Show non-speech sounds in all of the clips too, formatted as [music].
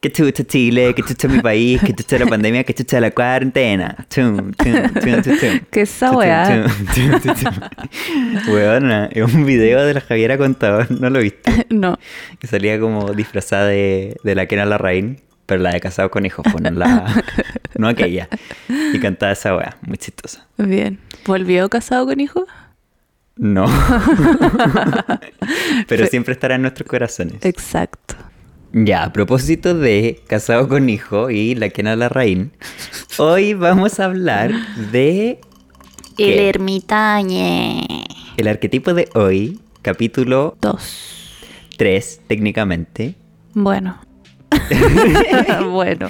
Que chucha Chile, que chucha mi país, que chucha la pandemia, que chucha la cuarentena. Chum, chum, chum, chum, chum. [laughs] ¿Qué esa weá? Weona, es un video de la Javiera Contador, ¿no lo viste? [laughs] No. Que salía como disfrazada de, de la Kena Larraín, pero la de casado con hijos, pues no, la, no aquella. Y cantaba esa weá, muy chistosa. Bien. ¿Volvió casado con hijos? No. [laughs] pero siempre estará en nuestros corazones. Exacto. Ya, a propósito de casado con hijo y la Kena Larraín, hoy vamos a hablar de El ermitañe. el arquetipo de hoy, capítulo Dos. 3 técnicamente. Bueno. [laughs] bueno.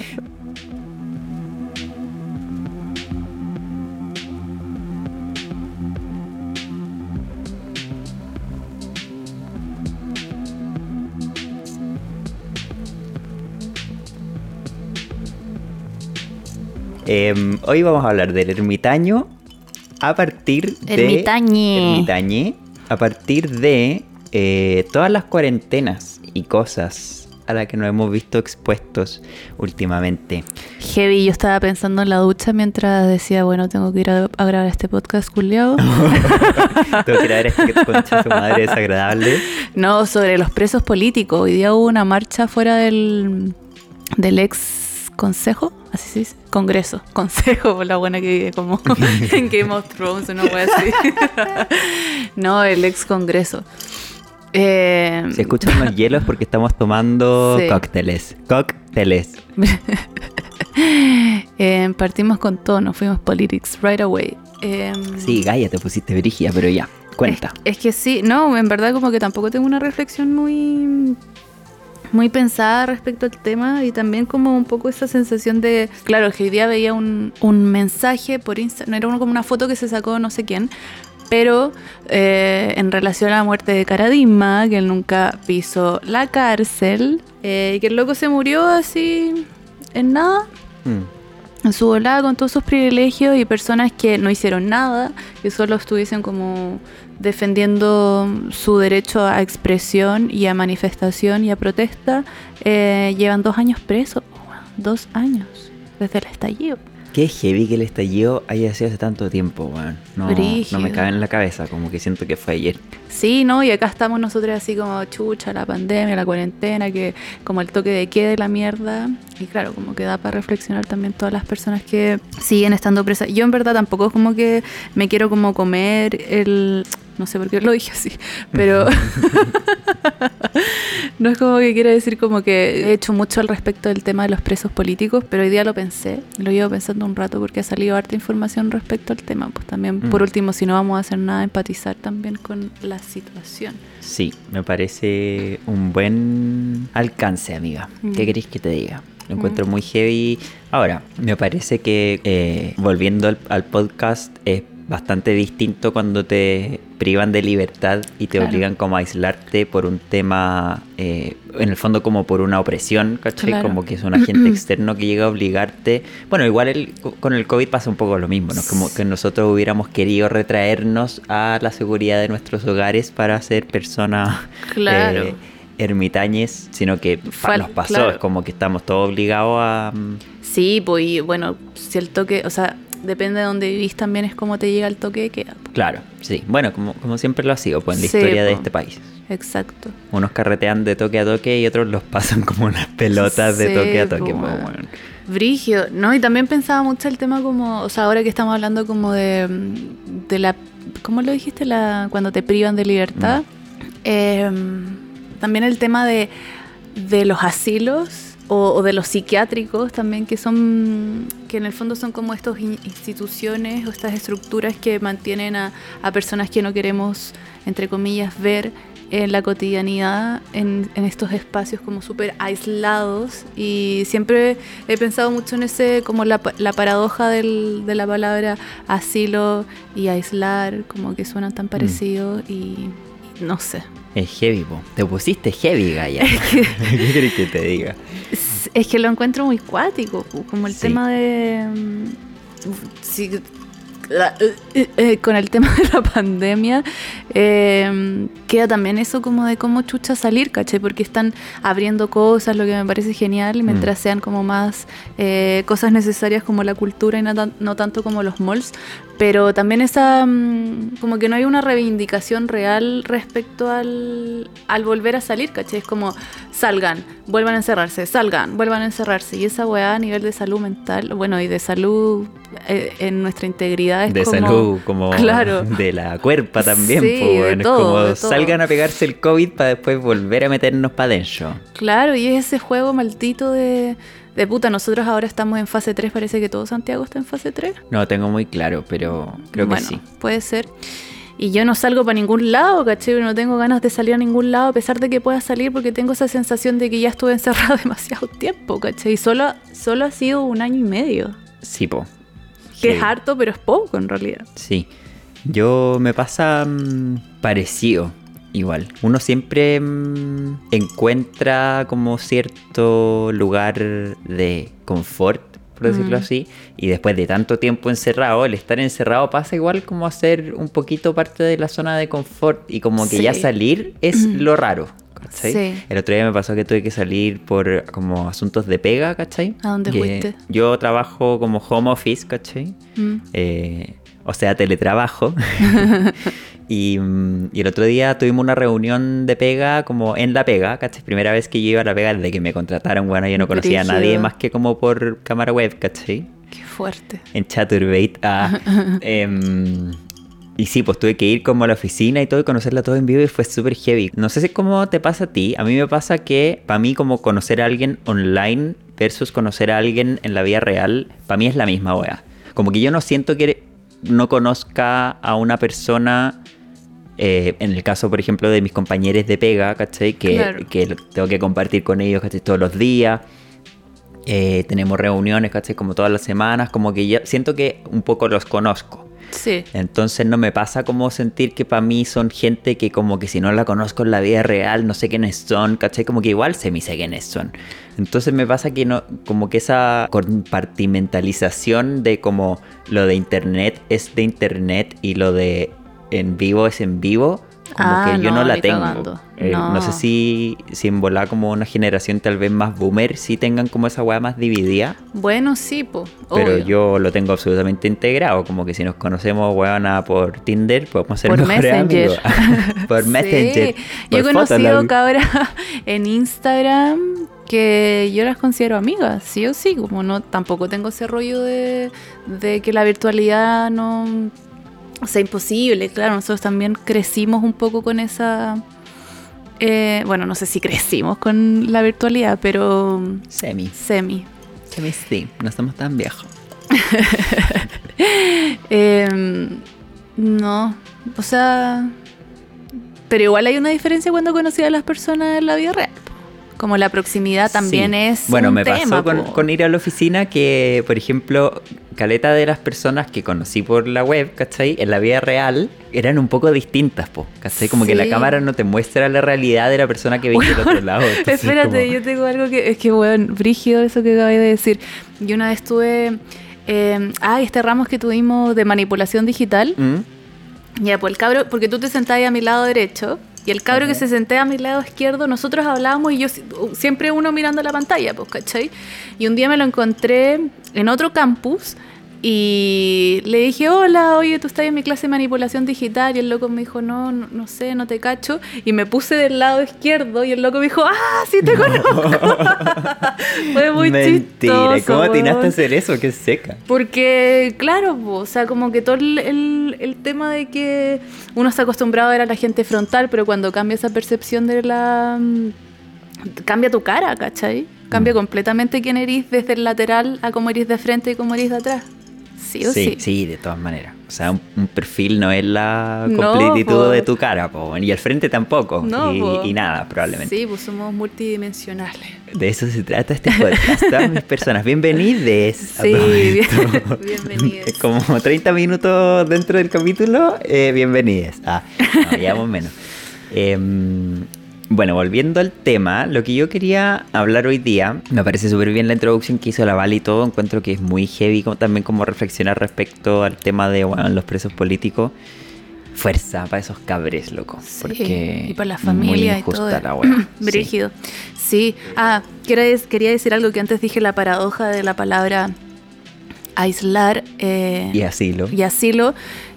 Em, hoy vamos a hablar del ermitaño a partir de... Ermitañe. Ermitañe, a partir de eh, todas las cuarentenas y cosas a las que nos hemos visto expuestos últimamente. Heavy, yo estaba pensando en la ducha mientras decía, bueno, tengo que ir a, a grabar este podcast culiao. [laughs] Tengo que ir a ver este [laughs] concha su madre desagradable. no, sobre los presos políticos. Hoy día hubo una marcha fuera del, del ex consejo, así se dice, congreso, [laughs] consejo, por la buena que como [laughs] en Game of Thrones, una wea así. [laughs] no, el ex congreso. Eh, Si escuchan los hielos porque estamos tomando Sí. cócteles. Cócteles. eh, partimos con todo, nos fuimos politics right away. Eh, Sí, Gaia, te pusiste brígida, pero ya, cuenta. Es, es que sí, no, en verdad como que tampoco tengo una reflexión muy muy pensada respecto al tema y también como un poco esa sensación de, claro, que hoy día veía un, un mensaje por Instagram, era uno como una foto que se sacó no sé quién, pero eh, en relación a la muerte de Caradima, que él nunca pisó la cárcel, eh, y que el loco se murió así en nada, Mm. en su volada con todos sus privilegios y personas que no hicieron nada, que solo estuviesen como defendiendo su derecho a expresión y a manifestación y a protesta, eh, llevan dos años presos. Dos años desde el estallido. Qué heavy que el estallido haya sido hace tanto tiempo, weón. No, no me cabe en la cabeza, como que siento que fue ayer. Sí, ¿no? Y acá estamos nosotros así como chucha, la pandemia, la cuarentena, que como el toque de queda y la mierda. Y claro, como que da para reflexionar también todas las personas que siguen estando presas. Yo en verdad tampoco es como que me quiero como comer el... No sé por qué lo dije así, pero [laughs] no es como que quiera decir como que he hecho mucho al respecto del tema de los presos políticos, pero hoy día lo pensé, lo llevo pensando un rato porque ha salido harta información respecto al tema. Pues también, por Mm. último, si no vamos a hacer nada, empatizar también con la situación. Sí, me parece un buen alcance, amiga. ¿Qué Mm. queréis que te diga? Lo encuentro muy heavy. Ahora, me parece que eh, volviendo al, al podcast es bastante distinto cuando te privan de libertad y te Claro. obligan como a aislarte por un tema, eh, en el fondo como por una opresión, ¿cachai? Claro. Como que es un agente [clears throat] externo que llega a obligarte. Bueno, igual el- con el COVID pasa un poco lo mismo, ¿no? Como que nosotros hubiéramos querido retraernos a la seguridad de nuestros hogares para ser personas Claro. eh, ermitañes, sino que pa- Fue al- nos pasó, es como que estamos todos obligados a... mm, Sí, pues y bueno, si el toque, o sea, depende de donde vivís también es como te llega el toque de queda. Claro, sí. Bueno, como, como siempre lo ha sido, pues en la Sí, historia de este país. Exacto. Unos carretean de toque a toque y otros los pasan como unas pelotas de toque a toque. po, bueno. Brigio, ¿no? Y también pensaba mucho el tema como, o sea, ahora que estamos hablando como de, mm, de la, ¿cómo lo dijiste? La, cuando te privan de libertad. Eh, también el tema de, de los asilos o, o de los psiquiátricos también, que son, que en el fondo son como estas in- instituciones o estas estructuras que mantienen a, a personas que no queremos, entre comillas, ver en la cotidianidad, en, en estos espacios como súper aislados. Y siempre he pensado mucho en ese, como la, la paradoja del- de la palabra asilo y aislar, como que suenan tan parecidos y, y no sé. Es heavy, po. Te pusiste heavy, Gaya. [laughs] ¿Qué querés que te diga? Es, que lo encuentro muy cuático, como el Sí. tema de... mm, si- eh, eh, con el tema de la pandemia, eh, queda también eso como de cómo chucha salir, ¿caché? Porque están abriendo cosas, lo que me parece genial, mientras Mm. sean como más eh, cosas necesarias como la cultura y no, tan- no tanto como los malls. Pero también esa, mm, como que no hay una reivindicación real respecto al, al volver a salir, ¿caché? Es como salgan, vuelvan a encerrarse, salgan, vuelvan a encerrarse. Y esa weá a nivel de salud mental, bueno, y de salud eh, en nuestra integridad es de como... salud, como Claro. [laughs] de la cuerpa también. Sí, po, todo, es como salgan a pegarse el COVID para después volver a meternos para adentro. Claro, y es ese juego maldito de, de puta. Nosotros ahora estamos en fase 3, parece que todo Santiago está en fase 3. No tengo muy claro, pero creo bueno, que sí. puede ser. Y yo no salgo para ningún lado, ¿cachai? No tengo ganas de salir a ningún lado, a pesar de que pueda salir, porque tengo esa sensación de que ya estuve encerrado [laughs] demasiado tiempo, ¿cachai? Y solo, solo ha sido un año y medio. Sí, po. Que es harto, pero es poco en realidad. Sí. Yo me pasa mm, parecido, igual. Uno siempre mm, encuentra como cierto lugar de confort, por decirlo Mm. así, y después de tanto tiempo encerrado, el estar encerrado pasa igual como a ser un poquito parte de la zona de confort y como que ya salir es [clears throat] lo raro. ¿Cachai? Sí. El otro día me pasó que tuve que salir por como asuntos de pega, ¿cachai? ¿A dónde Que fuiste? Yo trabajo como home office, ¿cachai? Mm. Eh, o sea, teletrabajo. [laughs] [laughs] y, mm, y el otro día tuvimos una reunión de pega como en la pega, ¿cachai? Primera vez que yo iba a la pega desde que me contrataron, bueno, yo no conocía a nadie más que como por cámara web, ¿cachai? Qué fuerte. En Chaturbate. Ah, [laughs] em, y sí, pues tuve que ir como a la oficina y todo y conocerla todo en vivo y fue súper heavy. No sé si cómo te pasa a ti. A mí me pasa que para mí como conocer a alguien online versus conocer a alguien en la vida real, para mí es la misma wea. Como que yo no siento que no conozca a una persona... eh, en el caso, por ejemplo, de mis compañeros de pega, ¿cachai? Que, Claro. que tengo que compartir con ellos, ¿cachai? Todos los días. Eh, tenemos reuniones, ¿cachai? Como todas las semanas, como que ya siento que un poco los conozco. Sí. Entonces no me pasa como sentir que para mí son gente que como que si no la conozco en la vida real, no sé quiénes son, ¿cachai? Como que igual se me sé quiénes son. Entonces me pasa que no, como que esa compartimentalización de como lo de internet es de internet y lo de en vivo es en vivo, como Ah, que yo no, no, la tengo. Eh, no. No. sé si, si en volar como una generación tal vez más boomer, si tengan como esa weá más dividida. Bueno, sí, po. Pero yo lo tengo absolutamente integrado, como que si nos conocemos, weona, por Tinder, podemos ser Por mejores Messenger. amigos. [laughs] por [laughs] Sí. Messenger. Yo he por conocido cabras [laughs] en Instagram que yo las considero amigas, sí o sí, como no, tampoco tengo ese rollo de, de que la virtualidad no sea imposible, claro, nosotros también crecimos un poco con esa, eh, bueno, no sé si crecimos con la virtualidad, pero Semi. semi. Semi sí, no estamos tan viejos. [laughs] Eh, no, o sea, pero igual hay una diferencia cuando conocí a las personas en la vida real. Como la proximidad también Sí. es. Bueno, un me tema, pasó con, con ir a la oficina que, por ejemplo, caleta de las personas que conocí por la web, ¿cachai? En la vida real eran un poco distintas, po, ¿cachai? Como que la Sí. cámara no te muestra la realidad de la persona que viste del otro lado. entonces Espérate, como- yo tengo algo que. Es que, bueno, brígido eso que acabé de decir. Yo una vez tuve. Eh, ah, este ramos que tuvimos de manipulación digital. ¿Mm? Ya, pues el cabro, porque tú te sentabas a mi lado derecho y el cabro que se senté a mi lado izquierdo, nosotros hablábamos y yo si- siempre uno mirando la pantalla, pues, ¿cachai? Y un día me lo encontré en otro campus y le dije, hola, oye, tú estás en mi clase de manipulación digital y el loco me dijo, no, no, no sé, no te cacho. Y me puse del lado izquierdo y el loco me dijo, ah, sí te [laughs] conozco. [laughs] Fue muy Mentira, chistoso. ¿cómo atinaste a hacer eso? Qué seca. Porque, claro, po, o sea, como que todo el, el- el tema de que uno está acostumbrado a ver a la gente frontal, pero cuando cambia esa percepción de la... mm, cambia tu cara, ¿cachai? Cambia Mm. completamente quién eres desde el lateral a cómo eres de frente y cómo eres de atrás. Sí o sí, sí. sí, de todas maneras. O sea, un, un perfil no es la completitud de tu cara, po, y el frente tampoco. No, y, nada, probablemente. Sí, pues somos multidimensionales. De eso se trata este podcast. Todas mis personas, bienvenides. Sí, bien- [laughs] bienvenides. Como 30 minutos dentro del capítulo, eh, bienvenides. Ah, no, llevamos menos. Em, Bueno, volviendo al tema, lo que yo quería hablar hoy día, me parece súper bien la introducción que hizo la Val y todo, encuentro que es muy heavy también como reflexionar respecto al tema de los presos políticos. Fuerza para esos cabres, loco. porque y para la familia y todo. La [clears throat] Brígido. Sí. Ah, quería decir algo que antes dije, la paradoja de la palabra aislar. Eh, y asilo. Y asilo.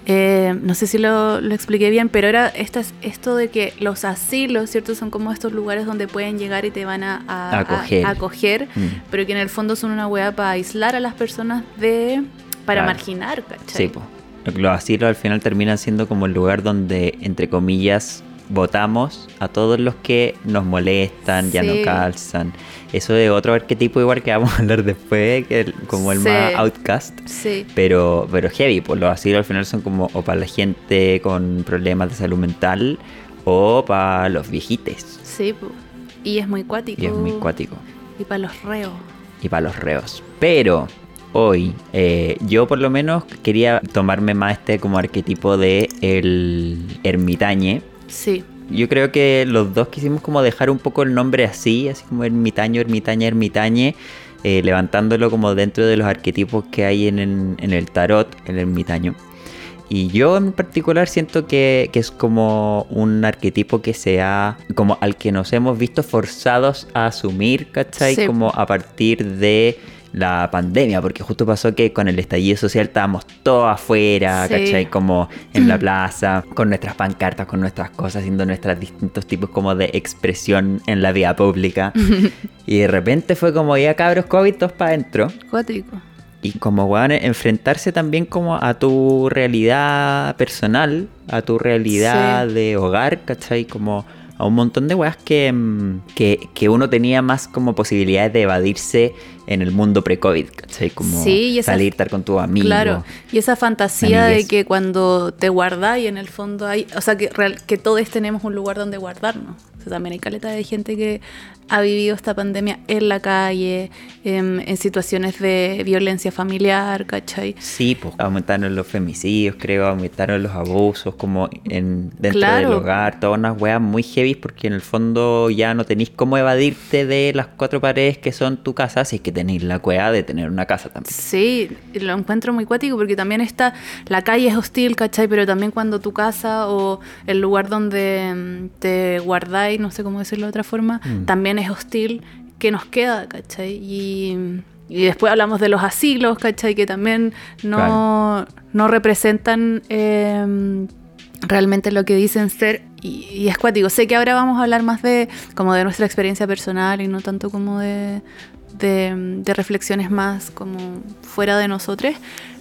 Eh, no sé si lo, expliqué bien, pero era esta, esto de que los asilos, ¿cierto? Son como estos lugares donde pueden llegar y te van a, acoger, mm. pero que en el fondo son una hueá para aislar a las personas de... para marginar, ¿cachai? Sí, pues. Los asilos al final terminan siendo como el lugar donde, entre comillas, votamos a todos los que nos molestan, ya no calzan. Eso es otro arquetipo igual que vamos a hablar después, que como el más outcast. Sí. Pero, pero heavy, pues los asilos al final son como o para la gente con problemas de salud mental o para los viejites. Sí, y es muy cuático. Y es muy cuático. Y para los reos. Y para los reos. Pero hoy eh, yo por lo menos quería tomarme más este como arquetipo de el ermitañe Sí. Yo creo que los dos quisimos como dejar un poco el nombre así, así como ermitaño, ermitaña, ermitañe, eh, levantándolo como dentro de los arquetipos que hay en, el tarot, el ermitaño. Y yo en particular siento que, es como un arquetipo que sea como al que nos hemos visto forzados a asumir, ¿cachai? Como a partir de la pandemia, porque justo pasó que con el estallido social estábamos todos afuera, ¿cachai? Como en la plaza, con nuestras pancartas, con nuestras cosas, haciendo nuestros distintos tipos como de expresión en la vía pública. [laughs] y de repente fue como ya cabros COVID todos para adentro. Cuático. Y como, weón, enfrentarse también como a tu realidad personal, a tu realidad de hogar, ¿cachai? Como a un montón de weas que, mm, que, que, uno tenía más como posibilidades de evadirse en el mundo pre-COVID, ¿cachai? Como salir, estar con tu amigo. Claro, y esa fantasía de que cuando te guardáis en el fondo hay, o sea, que, que todos tenemos un lugar donde guardarnos. O sea, también hay caleta de gente que ha vivido esta pandemia en la calle, en, situaciones de violencia familiar, ¿cachai? Sí, pues aumentaron los femicidios, creo, aumentaron los abusos como en dentro del hogar, todas unas weas muy heavy porque en el fondo ya no tenéis cómo evadirte de las cuatro paredes que son tu casa, así que tenéis la cueva de tener una casa también. Sí, lo encuentro muy cuático porque también está, la calle es hostil, ¿cachai? Pero también cuando tu casa o el lugar donde mm, te guardáis, no sé cómo decirlo de otra forma, mm. también es hostil que nos queda, ¿cachai? Y, después hablamos de los asilos, ¿cachai? Que también no, no representan em, realmente lo que dicen ser. Y, es cuático. Sé que ahora vamos a hablar más de como de nuestra experiencia personal y no tanto como de, de, reflexiones más como fuera de nosotros.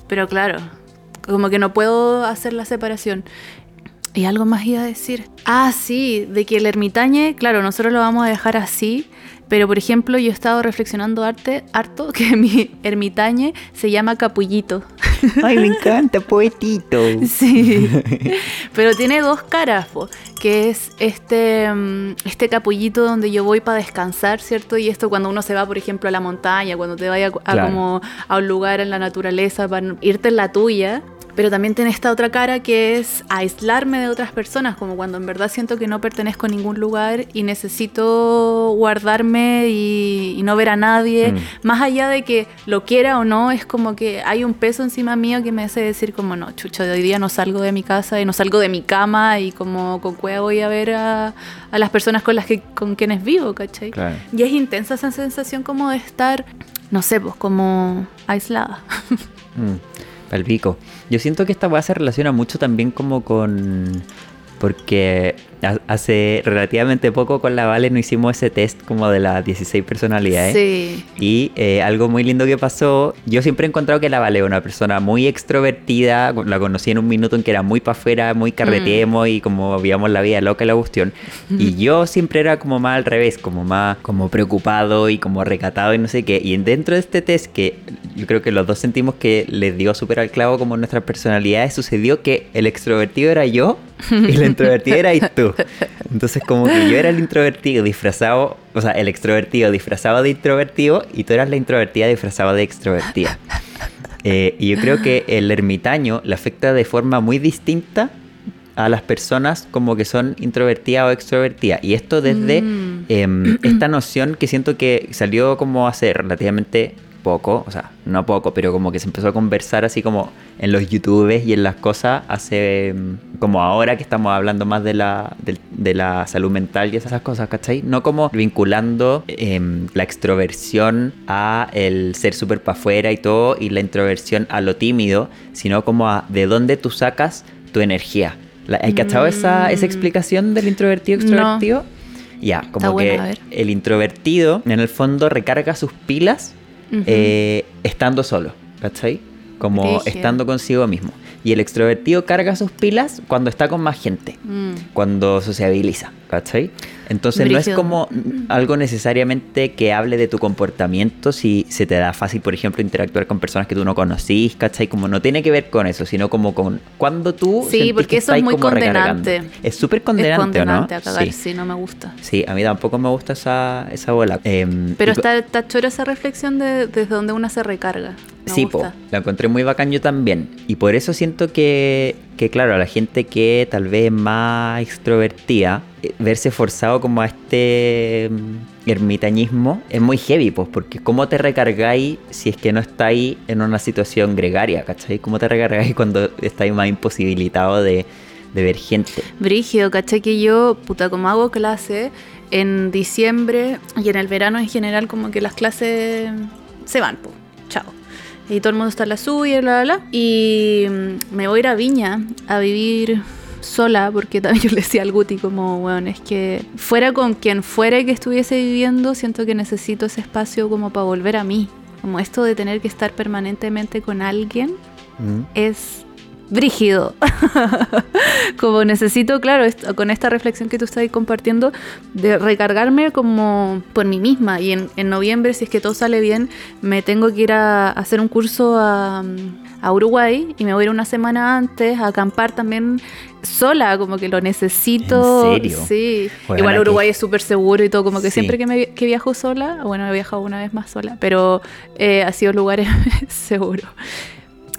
Pero claro, como que no puedo hacer la separación. Y algo más iba a decir. Ah, sí, de que el ermitañe, claro, nosotros lo vamos a dejar así, pero por ejemplo yo he estado reflexionando arte, harto que [laughs] mi ermitañe se llama Capullito. [laughs] Ay, me encanta, poetito. Sí, pero tiene dos caras, que es este, mm, este capullito donde yo voy para descansar, ¿cierto? Y esto cuando uno se va, por ejemplo, a la montaña, cuando te vaya a, como a un lugar en la naturaleza para irte en la tuya, pero también tiene esta otra cara que es aislarme de otras personas, como cuando en verdad siento que no pertenezco a ningún lugar y necesito guardarme y, no ver a nadie. Mm. Más allá de que lo quiera o no, es como que hay un peso encima mío que me hace decir como, no, chucho, de hoy día no salgo de mi casa y no salgo de mi cama y como con cueva voy a ver a, las personas con las que con quienes vivo, ¿cachai? Y es intensa esa sensación como de estar, no sé, pues como aislada. [laughs] Mm pico. Yo siento que esta weá se relaciona mucho también como con porque hace relativamente poco con la Vale no hicimos ese test como de las 16 personalidades. Sí. Y eh, algo muy lindo que pasó, yo siempre he encontrado que la Vale es una persona muy extrovertida, la conocí en un minuto en que era muy para afuera, muy carreteemos mm. y como vivíamos la vida loca y la cuestión. Y yo siempre era como más al revés, como más como preocupado y como recatado y no sé qué. Y dentro de este test que yo creo que los dos sentimos que les dio súper al clavo como nuestras personalidades, sucedió que el extrovertido era yo y la introvertida era tú. [laughs] Entonces como que yo era el introvertido disfrazado, o sea, el extrovertido disfrazado de introvertido y tú eras la introvertida disfrazada de extrovertida. Eh, y yo creo que el ermitaño le afecta de forma muy distinta a las personas como que son introvertidas o extrovertidas. Y esto desde Mm. em, esta noción que siento que salió como hace relativamente poco, o sea, no poco, pero como que se empezó a conversar así como en los YouTubes y en las cosas hace em, como ahora que estamos hablando más de la, de, de la salud mental y esas cosas, ¿cachai? No como vinculando em, la extroversión a el ser súper para afuera y todo y la introversión a lo tímido, sino como a de dónde tú sacas tu energía. ¿Hay cachado esa, esa Mm. explicación del introvertido No. extrovertido? Ya, como que el introvertido en el fondo recarga sus pilas Eh, estando solo, ¿cachai? Como estando consigo mismo. Y el extrovertido carga sus pilas cuando está con más gente, Mm. cuando sociabiliza, ¿cachai? Entonces no es Brígido. como algo necesariamente que hable de tu comportamiento si se te da fácil, por ejemplo, interactuar con personas que tú no conocís, ¿cachai? Como no tiene que ver con eso, sino como con cuando tú... Sí, sentís porque que eso es muy como recargando. condenante. Es súper es condenante, condenante ¿o a no? cagar, Sí. sí. no me gusta. Sí, a mí tampoco me gusta esa, esa bola. Em, Pero está, está chora esa reflexión de desde donde una se recarga. Me Sí, po, la encontré muy bacán yo también. Y por eso siento que, que, claro, a la gente que tal vez es más extrovertida, eh, verse forzado como a este mm, ermitañismo es muy heavy, pues, porque ¿cómo te recargáis si es que no estáis en una situación gregaria, ¿cachai? ¿Cómo te recargáis [laughs] cuando estáis más imposibilitado de, de ver gente? Brígido, caché que yo, puta, como hago clase en diciembre y en el verano en general, como que las clases se van, po. Y todo el mundo está en la suya, bla, bla, bla. Y mm, me voy a ir a Viña a vivir sola, porque [laughs] también yo le decía al Guti como, bueno, es que fuera con quien fuera que estuviese viviendo, siento que necesito ese espacio como para volver a mí. Como esto de tener que estar permanentemente con alguien ¿Mm? es brígido. [laughs] como necesito, claro, est- con esta reflexión que tú estás compartiendo, de recargarme como por mí misma. Y en, en noviembre, si es que todo sale bien, me tengo que ir a, hacer un curso a, a Uruguay y me voy a ir una semana antes a acampar también sola, como que lo necesito. ¿En serio? Sí. Bueno, Igual Uruguay es súper seguro y todo, como que Sí. siempre que, me, que viajo sola, bueno, he viajado una vez más sola, pero eh, ha sido lugares [laughs] seguros.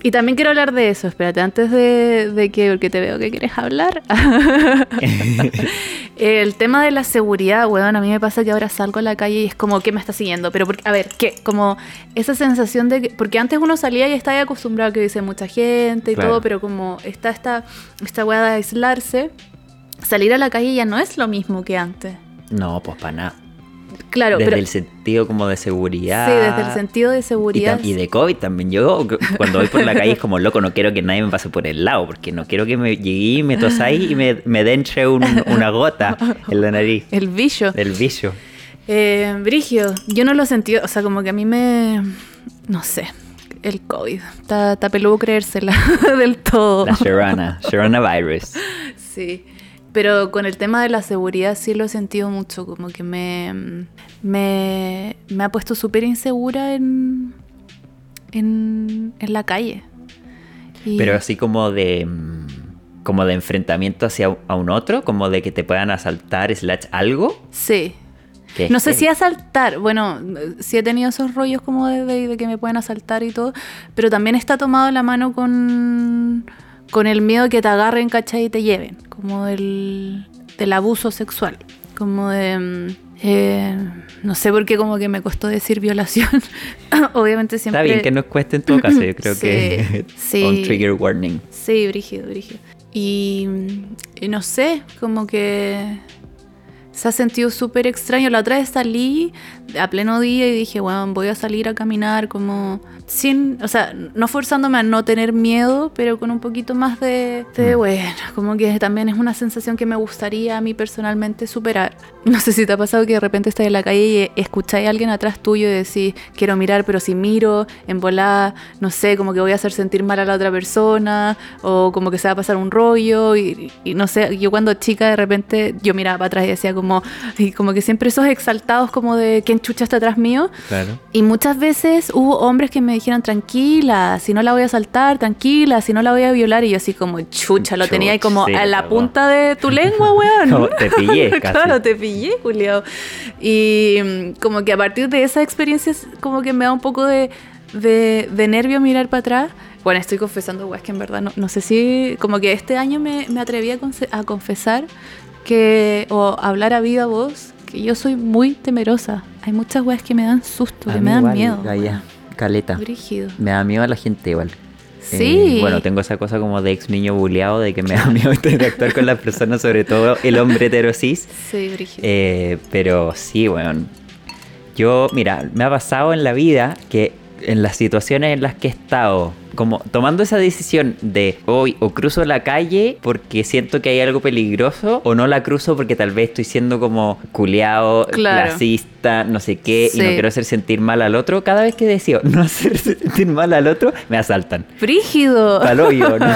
Y también quiero hablar de eso, espérate, antes de, de que, porque te veo que quieres hablar. [laughs] El tema de la seguridad, weón, a mí me pasa que ahora salgo a la calle y es como, ¿qué me está siguiendo? Pero, por- a ver, ¿qué? Como esa sensación de que, porque antes uno salía y estaba acostumbrado a que dice mucha gente y Claro. todo, pero como está esta, esta weá de aislarse, salir a la calle ya no es lo mismo que antes. No, pues para nada. Claro, desde pero... el sentido como de seguridad. Sí, desde el sentido de seguridad. y de COVID también. Yo cuando voy por la calle es como loco, no quiero que nadie me pase por el lado, porque no quiero que me llegue y me tosáis y me, me dentre un- una gota en la nariz [laughs] El bicho. del vicio. Eh, Brigio, yo no lo sentí, o sea, como que a mí me. No sé. El COVID. Está, está peludo creérsela [laughs] del todo. La Sharana, Sharana virus. Sí. Pero con el tema de la seguridad sí lo he sentido mucho. Como que me. Me, me ha puesto súper insegura en. En, en la calle. Y- Pero así como de mm, como de enfrentamiento hacia a un otro, como de que te puedan asaltar slash algo. Sí. No sé si asaltar, bueno, sí he tenido esos rollos como de, de- de que me pueden asaltar y todo, pero también está tomado la mano con, con el miedo que te agarren, ¿cachai? Y te lleven, como del, del abuso sexual, como de... mm, eh, no sé por qué como que me costó decir violación. [laughs] Obviamente siempre... Está bien que nos cueste en todo caso, yo creo Sí, [laughs] que sí. [laughs] un trigger warning. Sí, brígido, brígido. Y, y no sé, como que se ha sentido súper extraño. La otra vez salí a pleno día y dije, bueno, voy a salir a caminar como sin, o sea, no forzándome a no tener miedo, pero con un poquito más de, de Mm. bueno, como que también es una sensación que me gustaría a mí personalmente superar. No sé si te ha pasado que de repente estás en la calle y escucháis a alguien atrás tuyo y decís, quiero mirar, pero si miro, en volada, no sé, como que voy a hacer sentir mal a la otra persona, o como que se va a pasar un rollo, y, y no sé, yo cuando chica de repente yo miraba para atrás y decía como, y como que siempre esos exaltados como de quién chucha está atrás mío, Claro. y muchas veces hubo hombres que me dijeron, tranquila, si no la voy a saltar, tranquila, si no la voy a violar. Y yo así como, chucha, lo tenía ahí Chuch, como sí, a la cagó. punta de tu lengua, weón. Como te pillé, [laughs] casi. claro, te pillé, Julio. Y mm, como que a partir de esa experiencia, es como que me da un poco de, de, de nervio mirar para atrás. Bueno, estoy confesando, weas, que en verdad no, no sé si. Como que este año me, me atreví a, a confesar que. o hablar a viva voz, que yo soy muy temerosa. Hay muchas weas que me dan susto, A que me dan igual, miedo. Caleta. Brígido. Me da miedo a la gente igual. Sí. Eh, bueno, tengo esa cosa como de ex niño buleado, de que me da [laughs] miedo interactuar con las personas, sobre todo el hombre heterosis. Sí, brígido. Eh, pero sí, weón. Yo, mira, me ha pasado en la vida que en las situaciones en las que he estado, como tomando esa decisión de hoy o cruzo la calle porque siento que hay algo peligroso, o no la cruzo porque tal vez estoy siendo como culeado, Claro. clasista, no sé qué, y no quiero hacer sentir mal al otro. Cada vez que decido [laughs] no hacer sentir mal al otro, me asaltan. Brígido. Al hoyo, ¿no? [laughs]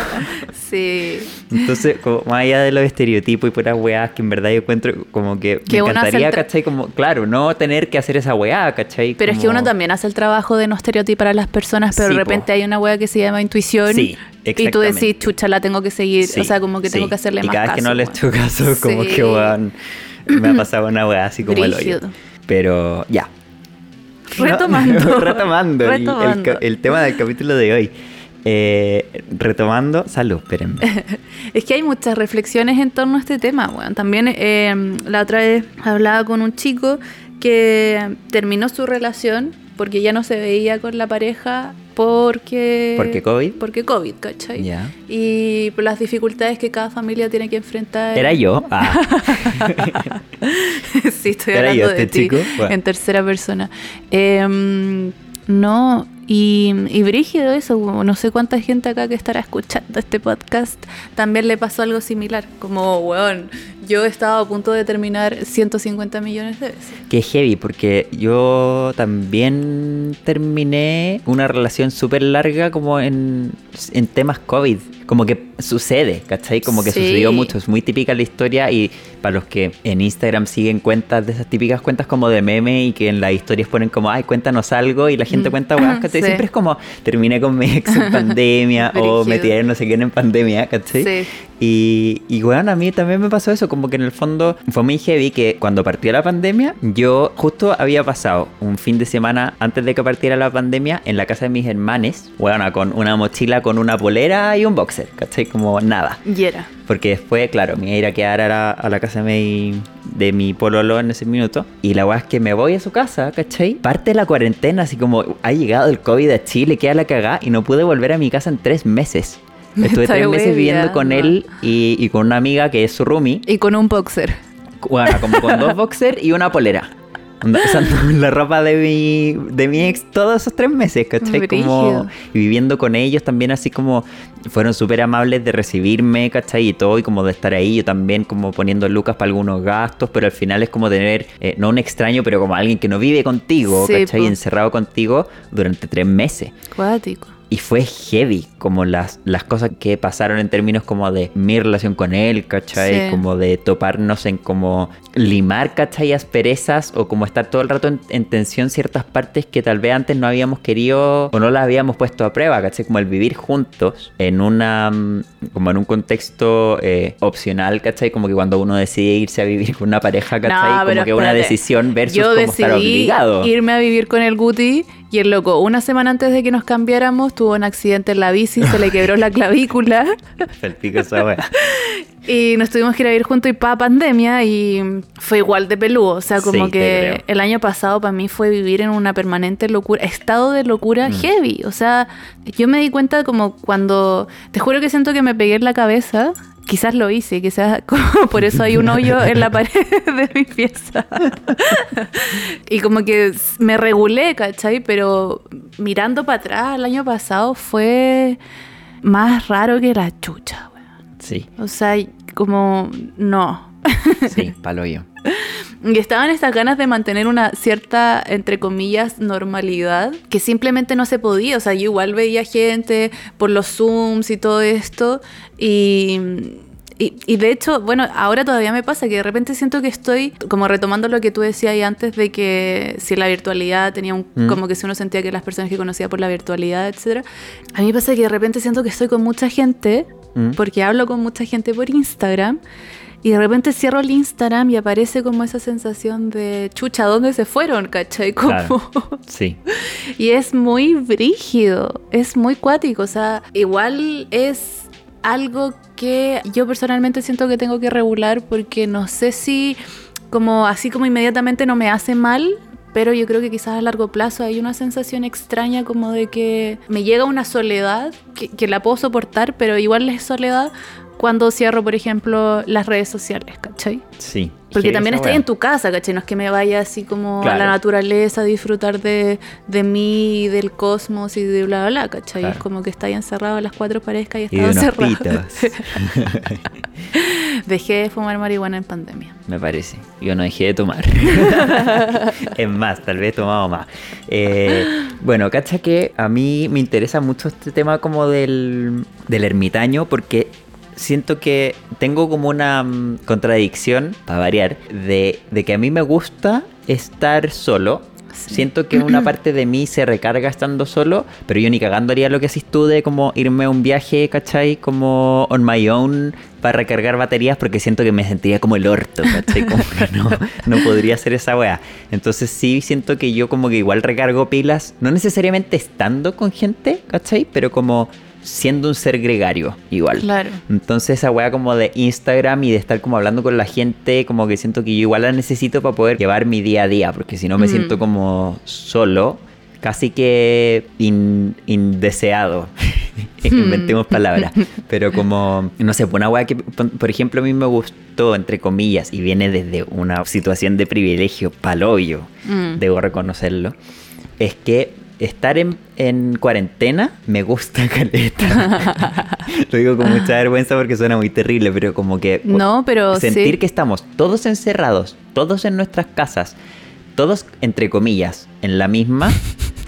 Sí. Entonces, como más allá de los estereotipos y puras weás que en verdad yo encuentro como que, Que me encantaría, ¿cachai? Como, claro, no tener que hacer esa weá, ¿cachai? Pero es que uno también hace el trabajo de no estereotipar a las personas, pero Sí, de po. repente hay una wea que se llama intuición. Sí, Y tú exactamente. decís, chucha, la tengo que seguir. Sí, o sea, como que tengo sí. que hacerle y más cada caso. vez que no le echo caso, como Sí. que weón, me ha pasado una weá así como el hoyo. Pero ya. Retomando. No, [laughs] retomando, el- El, Retomando. ca- el tema del capítulo de hoy. Eh, retomando, salud, espérenme. [laughs] Es que hay muchas reflexiones en torno a este tema, weón. También eh, la otra vez hablaba con un chico que terminó su relación porque ya no se veía con la pareja porque... ¿Porque COVID? Porque COVID, ¿cachai? Y por las dificultades que cada familia tiene que enfrentar. Era yo. [laughs] Ah, sí, estoy ¿Era hablando yo de este ti chico? Bueno. en tercera persona. Em, no, y, y brígido eso, no sé cuánta gente acá que estará escuchando este podcast también le pasó algo similar. Como, weón, yo he estado a punto de terminar 150 millones de veces. que heavy, porque yo también terminé una relación súper larga como en, en temas COVID. Como que sucede, ¿cachai? Como que Sí. sucedió mucho. Es muy típica la historia y para los que en Instagram siguen cuentas de esas típicas cuentas como de meme y que en las historias ponen como, ay, cuéntanos algo y la gente Mm. cuenta, weas, Siempre es como, terminé con mi ex en [laughs] pandemia o me tiré no sé quién en pandemia, ¿cachai? Sí. Y, y bueno, a mí también me pasó eso, como que en el fondo fue muy heavy que cuando partió la pandemia, yo justo había pasado un fin de semana antes de que partiera la pandemia en la casa de mis hermanes, bueno, con una mochila con una polera y un boxer, ¿cachai? Como nada. Y era. Porque después, claro, me iba a ir a quedar a la, a la casa de mi, de mi pololo en ese minuto. Y la weá es que me voy a su casa, ¿cachai? Parte la cuarentena, así como ha llegado el COVID a Chile, queda la cagá y no pude volver a mi casa en tres meses. Estuve tres meses viviendo con él y, y con una amiga que es su roomie. Y con un boxer. Bueno, como con dos [laughs] boxers y una polera. Usando [laughs] la ropa de mi, de mi ex todos esos tres meses, ¿cachai? Como, y viviendo con ellos también así como fueron súper amables de recibirme, ¿cachai? Y todo, y como de estar ahí, yo también como poniendo lucas para algunos gastos, pero al final es como tener, eh, no un extraño, pero como alguien que no vive contigo, Sí, ¿cachai? po. Encerrado contigo durante tres meses. Cuático. Y fue heavy, como las, las cosas que pasaron en términos como de mi relación con él, ¿cachai? Sí. Como de toparnos en como limar, ¿cachai? Asperezas o como estar todo el rato en, en tensión ciertas partes que tal vez antes no habíamos querido o no las habíamos puesto a prueba, ¿cachai? Como el vivir juntos en una, mm, como en un contexto eh, opcional, ¿cachai? Como que cuando uno decide irse a vivir con una pareja, ¿cachai? No, como que una decisión versus Yo como estar obligado. irme a vivir con el Guti y el loco, una semana antes de que nos cambiáramos, tuvo un accidente en la bici, se le quebró la clavícula [laughs] El pico esa wea. [laughs] y nos tuvimos que ir a vivir juntos y pa pandemia y fue igual de peludo. O sea, como Sí, que el año pasado para mí fue vivir en una permanente locura, estado de locura Mm. heavy. O sea, yo me di cuenta como cuando, te juro que siento que me pegué en la cabeza. Quizás lo hice, quizás [laughs] como por eso hay un hoyo en la pared [laughs] de mi pieza. [laughs] y como que me regulé, ¿cachai? Pero mirando para atrás, el año pasado fue más raro que la chucha, weón. Sí, O sea, como no. sí, palo yo. [laughs] Y estaban estas ganas de mantener una cierta, entre comillas, normalidad, que simplemente no se podía. O sea, yo igual veía gente por los Zooms y todo esto. Y, y, y de hecho, bueno, ahora todavía me pasa que de repente siento que estoy, como retomando lo que tú decías ahí antes, de que si la virtualidad tenía un, Mm. como que si uno sentía que las personas que conocía por la virtualidad, etcétera. A mí me pasa que de repente siento que estoy con mucha gente, Mm. porque hablo con mucha gente por Instagram. Y de repente cierro el Instagram y aparece como esa sensación de chucha, ¿dónde se fueron? ¿Cachai? Como... Claro. [laughs] Sí. y es muy brígido, es muy cuático, o sea, igual es algo que yo personalmente siento que tengo que regular porque no sé si como así como inmediatamente no me hace mal, pero yo creo que quizás a largo plazo hay una sensación extraña como de que me llega una soledad que, que la puedo soportar, pero igual es soledad cuando cierro, por ejemplo, las redes sociales, ¿cachai? Sí. Porque también wea. en tu casa, ¿cachai? No es que me vaya así como a la naturaleza a disfrutar de, de mí, del cosmos y de bla, bla, bla, ¿cachai? Claro. Es como que está ahí encerrado a las cuatro paredes que hay Y estado encerrado. [laughs] Dejé de fumar marihuana en pandemia. Me parece. Yo no dejé de tomar. [laughs] es más, tal vez he tomado más. Eh, bueno, cacha que a mí me interesa mucho este tema como del, del ermitaño porque siento que tengo como una mm, contradicción, para variar, de, de que a mí me gusta estar solo. Sí. Siento que una [clears throat] parte de mí se recarga estando solo, pero yo ni cagando haría lo que haces tú de como irme a un viaje, ¿cachai? Como on my own para recargar baterías porque siento que me sentiría como el orto, ¿cachai? Como que no, no podría hacer esa weá. Entonces sí siento que yo como que igual recargo pilas, no necesariamente estando con gente, ¿cachai? Pero como siendo un ser gregario, igual. Claro. Entonces esa weá como de Instagram y de estar como hablando con la gente, como que siento que yo igual la necesito para poder llevar mi día a día, porque si no me Mm. siento como solo, casi que in- indeseado. [laughs] Inventemos palabras. [laughs] Pero como, no sé, una weá que, por ejemplo, a mí me gustó, entre comillas, y viene desde una situación de privilegio paloyo, Mm. debo reconocerlo, es que estar en, en cuarentena me gusta [laughs] caleta. Lo digo con mucha vergüenza porque suena muy terrible, pero como que No, pero sentir sí. que estamos todos encerrados, todos en nuestras casas, todos entre comillas en la misma,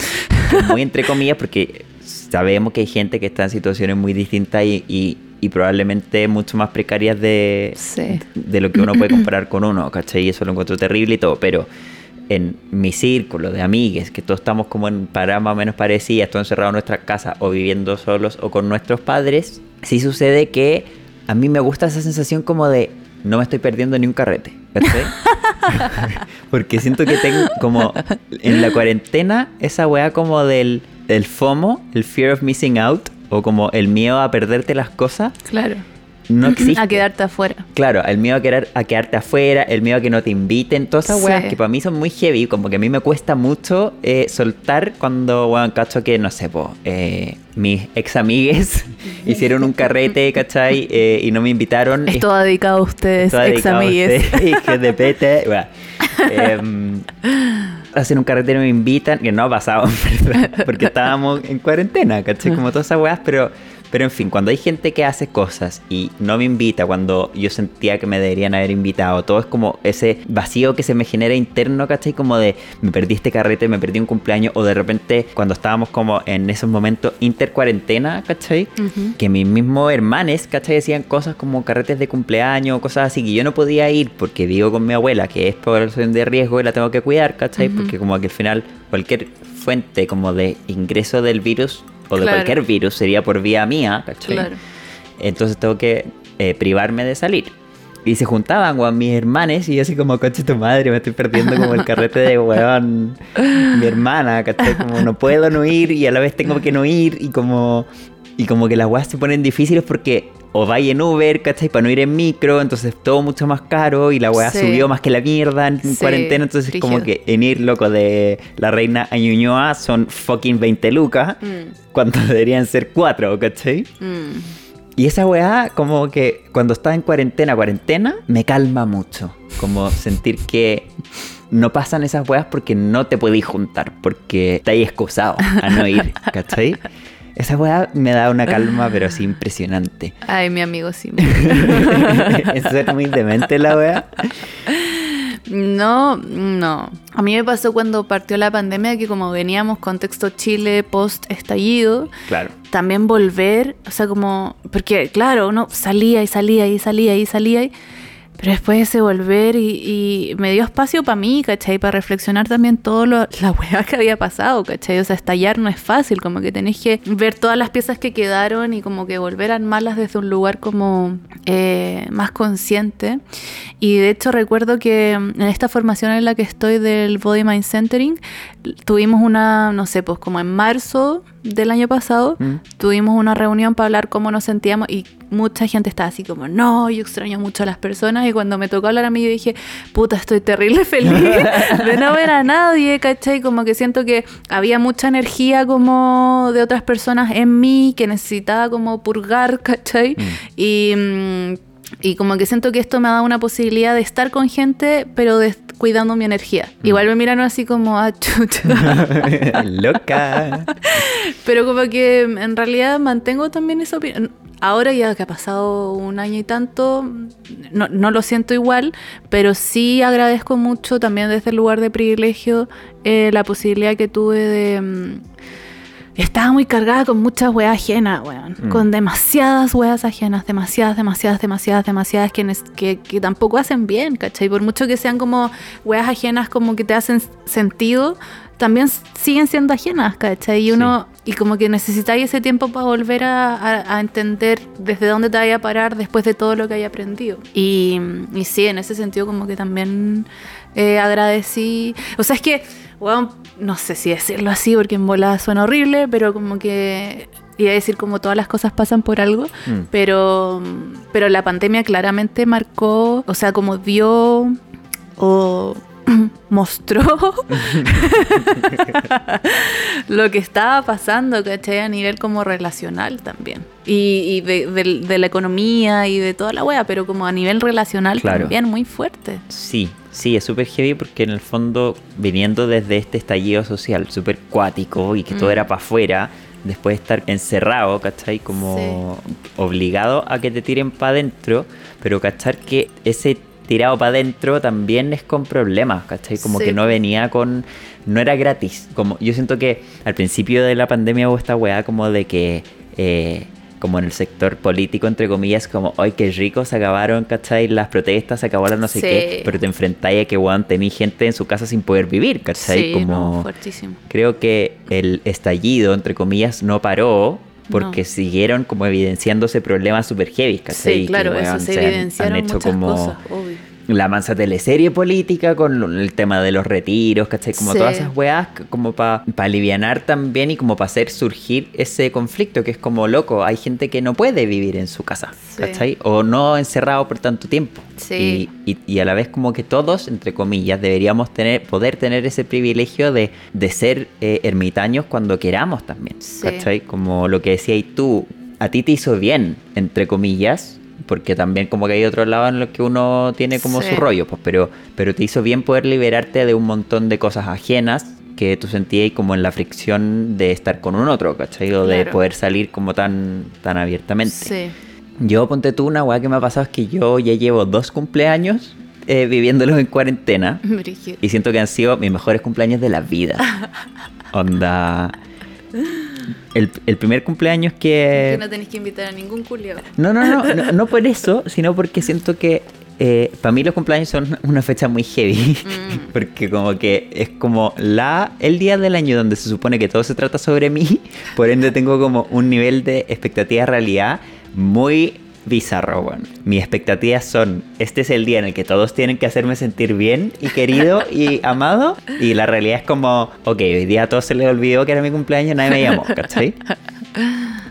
[laughs] muy entre comillas porque sabemos que hay gente que está en situaciones muy distintas y, y- y probablemente mucho más precarias de, Sí. de lo que uno puede comparar con uno, ¿cachai? Y eso lo encuentro terrible y todo, pero en mi círculo de amigues, que todos estamos como en paradas más o menos parecidas, todos encerrados en nuestras casas o viviendo solos o con nuestros padres, sí sucede que a mí me gusta esa sensación como de no me estoy perdiendo ni un carrete. [laughs] Porque siento que tengo como en la cuarentena esa weá como del, del FOMO, el fear of missing out, o como el miedo a perderte las cosas, Claro. No [clears throat] existe. A quedarte afuera. Claro, el miedo a, quedar, a quedarte afuera, el miedo a que no te inviten, todas esas Sí. weas que para mí son muy heavy, como que a mí me cuesta mucho eh, soltar cuando, weón, cacho que, no sé, po, eh, mis ex amigues [laughs] hicieron un carrete, ¿cachai? Eh, y no me invitaron. Es todo dedicado a ustedes, ex amigues. [laughs] hijos de pete. Bueno, em, hacen un carrete y no me invitan, que no ha pasado, [laughs] en verdad, porque estábamos en cuarentena, ¿cachai? Como todas esas weas, pero, pero en fin, cuando hay gente que hace cosas y no me invita cuando yo sentía que me deberían haber invitado, todo es como ese vacío que se me genera interno, ¿cachai? Como de me perdí este carrete, me perdí un cumpleaños, o de repente cuando estábamos como en esos momentos intercuarentena, ¿cachai? Que mis mismos hermanes, ¿cachai? Decían cosas como carretes de cumpleaños, cosas así, que yo no podía ir porque vivo con mi abuela, que es población de riesgo y la tengo que cuidar, ¿cachai? Porque como que al final cualquier fuente como de ingreso del virus o de Claro. cualquier virus sería por vía mía, ¿cachai? Claro. Entonces tengo que eh, privarme de salir. Y se juntaban, weón, mis hermanes y yo así como, coche tu madre, me estoy perdiendo como el carrete de, weón, mi hermana, ¿cachai? Como no puedo no ir y a la vez tengo que no ir y como... Y como que las weas se ponen difíciles porque o vais en Uber, ¿cachai? Para no ir en micro, entonces todo mucho más caro y la wea Sí. subió más que la mierda en Sí, cuarentena, entonces como brígido. que en ir, loco, de la reina a Ñuñoa son fucking 20 lucas, Mm, cuando [laughs] deberían ser 4, ¿cachai? mm. Y esa weá, como que cuando estás en cuarentena, cuarentena, me calma mucho. Como sentir que no pasan esas weas porque no te podéis juntar, porque estáis excusado a no ir, [laughs] ¿cachai? Esa weá me da una calma, pero así impresionante. Ay, mi amigo sí. [laughs] Eso es muy demente la weá. No, no. A mí me pasó cuando partió la pandemia que como veníamos contexto Chile post estallido, Claro. también volver, o sea, como, porque claro, uno salía y salía y salía y salía, y- Pero después ese volver y, me dio espacio para mí, ¿cachai? Para reflexionar también todo lo, [laughs] la weá que había pasado, ¿cachai? O sea, estallar no es fácil, como que tenés que ver todas las piezas que quedaron y como que volver a armarlas desde un lugar como eh, más consciente. Y de hecho recuerdo que en esta formación en la que estoy del Body Mind Centering, tuvimos una, no sé, pues como en marzo del año pasado, mm. tuvimos una reunión para hablar cómo nos sentíamos y mucha gente estaba así como, no, yo extraño mucho a las personas y cuando me tocó hablar a mí yo dije, puta, estoy terrible [laughs] feliz [laughs] de no ver a nadie, ¿cachai? Como que siento que había mucha energía como de otras personas en mí que necesitaba como purgar, ¿cachai? Mm. Y... Mm, y como que siento que esto me ha dado una posibilidad de estar con gente, pero de, cuidando mi energía. Mm. Igual me miran así como, ah, chucha. [laughs] Loca. [laughs] Pero como que en realidad mantengo también esa opinión. Ahora ya que ha pasado un año y tanto, no, no lo siento igual, pero sí agradezco mucho también desde el lugar de privilegio eh, la posibilidad que tuve de mm, estaba muy cargada con muchas weas ajenas, weón. Mm. Con demasiadas weas ajenas, demasiadas, demasiadas, demasiadas, demasiadas que, que, tampoco hacen bien, ¿cachai? Por mucho que sean como weas ajenas como que te hacen sentido, también siguen siendo ajenas, ¿cachai? Y uno, y como que necesitáis ese tiempo para volver a, entender desde dónde te vaya a parar después de todo lo que haya aprendido. Y, y sí, en ese sentido como que también eh, agradecí, o sea, es que bueno, no sé si decirlo así porque en volada suena horrible, pero como que iba a decir como todas las cosas pasan por algo, mm. pero, pero la pandemia claramente marcó, o sea, como dio o [laughs] mostró [laughs] lo que estaba pasando, ¿cachai? A nivel como relacional también. Y, de, la economía y de toda la wea, pero como a nivel relacional también muy fuerte. Sí, Sí, es súper heavy porque en el fondo, viniendo desde este estallido social súper cuático y que todo mm. era para afuera, después de estar encerrado, ¿cachai? Como obligado a que te tiren para adentro, pero cachar que ese tirado para adentro también es con problemas, ¿cachai? Como que no venía con... no era gratis. Como yo siento que al principio de la pandemia hubo esta weá como de que... Eh, como en el sector político, entre comillas, como, ay, qué rico, se acabaron, ¿cachai? Las protestas, se acabó la no sé qué, pero te enfrentáis a que, weón, tení gente en su casa sin poder vivir, ¿cachai? como, fuertísimo. Creo que el estallido, entre comillas, no paró porque siguieron como evidenciándose problemas super heavy, ¿cachai? Sí, claro, eso se, evidenciaron han, hecho muchas como, cosas, obvio la mansa teleserie política con el tema de los retiros, ¿cachai? Como todas esas weas, como para pa alivianar también y como para hacer surgir ese conflicto que es como loco. Hay gente que no puede vivir en su casa, ¿cachai? O no encerrado por tanto tiempo. Sí. Y, y, a la vez como que todos, entre comillas, deberíamos tener, poder tener ese privilegio de, de ser eh, ermitaños cuando queramos también, ¿cachai? Como lo que decías tú, a ti te hizo bien, entre comillas, porque también como que hay otro lado en los que uno tiene como su rollo, pues, pero, pero te hizo bien poder liberarte de un montón de cosas ajenas que tú sentías como en la fricción de estar con un otro, ¿cachai? O de poder salir como tan, tan abiertamente. Sí. Yo, ponte tú, una weá que me ha pasado es que yo ya llevo dos cumpleaños eh, viviéndolos en cuarentena. [laughs] y siento que han sido mis mejores cumpleaños de la vida. [laughs] Onda el, primer cumpleaños que... Que no tenéis que invitar a ningún culio. No, no, no, no, por [laughs] eso, sino porque siento que eh, para mí los cumpleaños son una fecha muy heavy, mm. [laughs] porque como que es como la el día del año donde se supone que todo se trata sobre mí, [laughs] por ende tengo como un nivel de expectativa realidad muy bizarro, bueno. Mis expectativas son, este es el día en el que todos tienen que hacerme sentir bien y querido [laughs] y amado. Y la realidad es como, ok, hoy día a todos se les olvidó que era mi cumpleaños, nadie me llamó, ¿cachai? [laughs]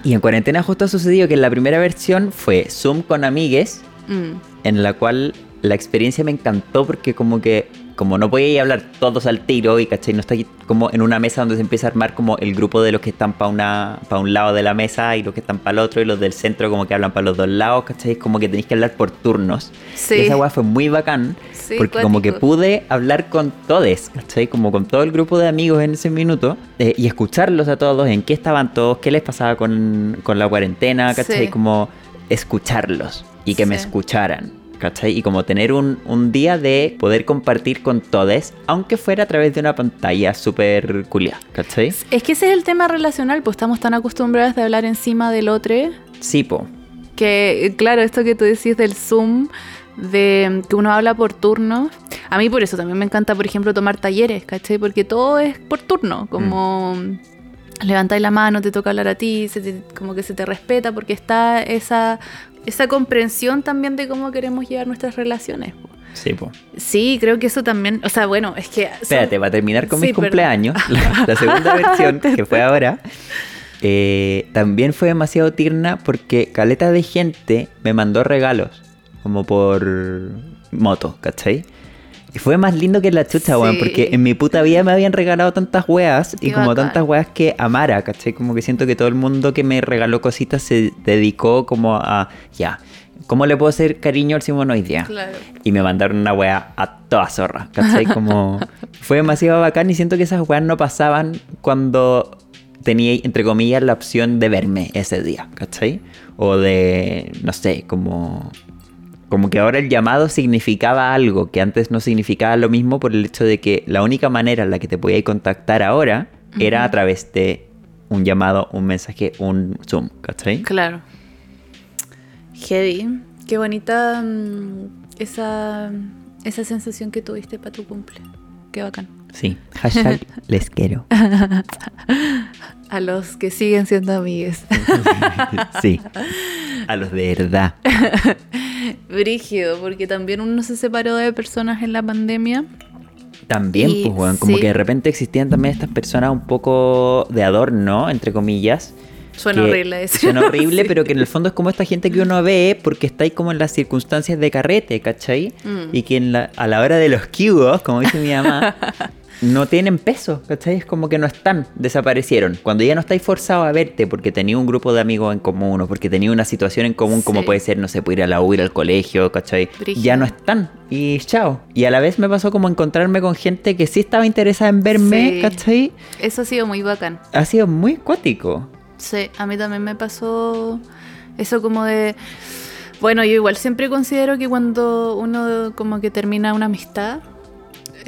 Y en cuarentena justo ha sucedido que en la primera versión fue Zoom con amigues, mm. en la cual la experiencia me encantó porque como que como no podía hablar todos al tiro y ¿cachai? no está como en una mesa donde se empieza a armar como el grupo de los que están para una para un lado de la mesa y los que están para el otro y los del centro como que hablan para los dos lados, ¿cachai? Como que tenéis que hablar por turnos. Sí. Y esa weá fue muy bacán porque como que pude hablar con todos, ¿cachai? Como con todo el grupo de amigos en ese minuto eh, y escucharlos a todos, en qué estaban todos, qué les pasaba con, con la cuarentena, ¿cachai? Como escucharlos y que me escucharan. ¿Cachai? Y como tener un, un día de poder compartir con todos, aunque fuera a través de una pantalla súper culia, ¿cachai? Es que ese es el tema relacional, pues estamos tan acostumbrados de hablar encima del otro. Sí, po. Que, claro, esto que tú decís del Zoom, de que uno habla por turno. A mí por eso también me encanta, por ejemplo, tomar talleres, ¿cachai? Porque todo es por turno, como levantáis la mano, te toca hablar a ti, se te- como que se te respeta, porque está esa, esa comprensión también de cómo queremos llevar nuestras relaciones. po. Sí, pues. Sí, creo que eso también, o sea, bueno, es que... son- Espérate, para terminar con Sí, mis perdón. cumpleaños, [laughs] la, la segunda versión, que fue ahora, eh, también fue demasiado tierna porque caleta de gente me mandó regalos, como por moto, ¿cachai? Y fue más lindo que la chucha, weón, Sí. porque en mi puta vida me habían regalado tantas weas y como bacán. tantas weas que amara, ¿cachai? Como que siento que todo el mundo que me regaló cositas se dedicó como a, ya, ¿cómo le puedo hacer cariño al día? Claro. Y me mandaron una wea a toda zorra, ¿cachai? Como [laughs] fue demasiado bacán y siento que esas weas no pasaban cuando tenía, entre comillas, la opción de verme ese día, ¿cachai? O de, no sé, como... Como que ahora el llamado significaba algo que antes no significaba lo mismo por el hecho de que la única manera en la que te podías contactar ahora era a través de un llamado, un mensaje, un Zoom, ¿cachai? Claro. Heavy. Qué bonita mm, esa, esa sensación que tuviste para tu cumple. Qué bacán. Sí, hashtag [laughs] les quiero. A los que siguen siendo amigues. [laughs] Sí, a los de verdad. Brígido, porque también uno se separó de personas en la pandemia. También, Y pues, weón, como sí. que de repente existían también estas personas un poco de adorno, entre comillas. Suena horrible eso. Suena horrible, [laughs] Sí. pero que en el fondo es como esta gente que uno ve porque está ahí como en las circunstancias de carrete, ¿cachai? Mm. Y que en la- a la hora de los cubos, como dice mi mamá, no tienen peso, ¿cachai? Es como que no están, desaparecieron. Cuando ya no estáis forzados a verte porque tenía un grupo de amigos en común o porque tenía una situación en común, como puede ser, no sé, puede ir a la U, ir al colegio, ¿cachai? Brígido. Ya no están. Y chao. Y a la vez me pasó como encontrarme con gente que sí estaba interesada en verme, Sí. ¿cachai? Eso ha sido muy bacán. Ha sido muy cuático. Sí, a mí también me pasó eso como de... Bueno, yo igual siempre considero que cuando uno como que termina una amistad,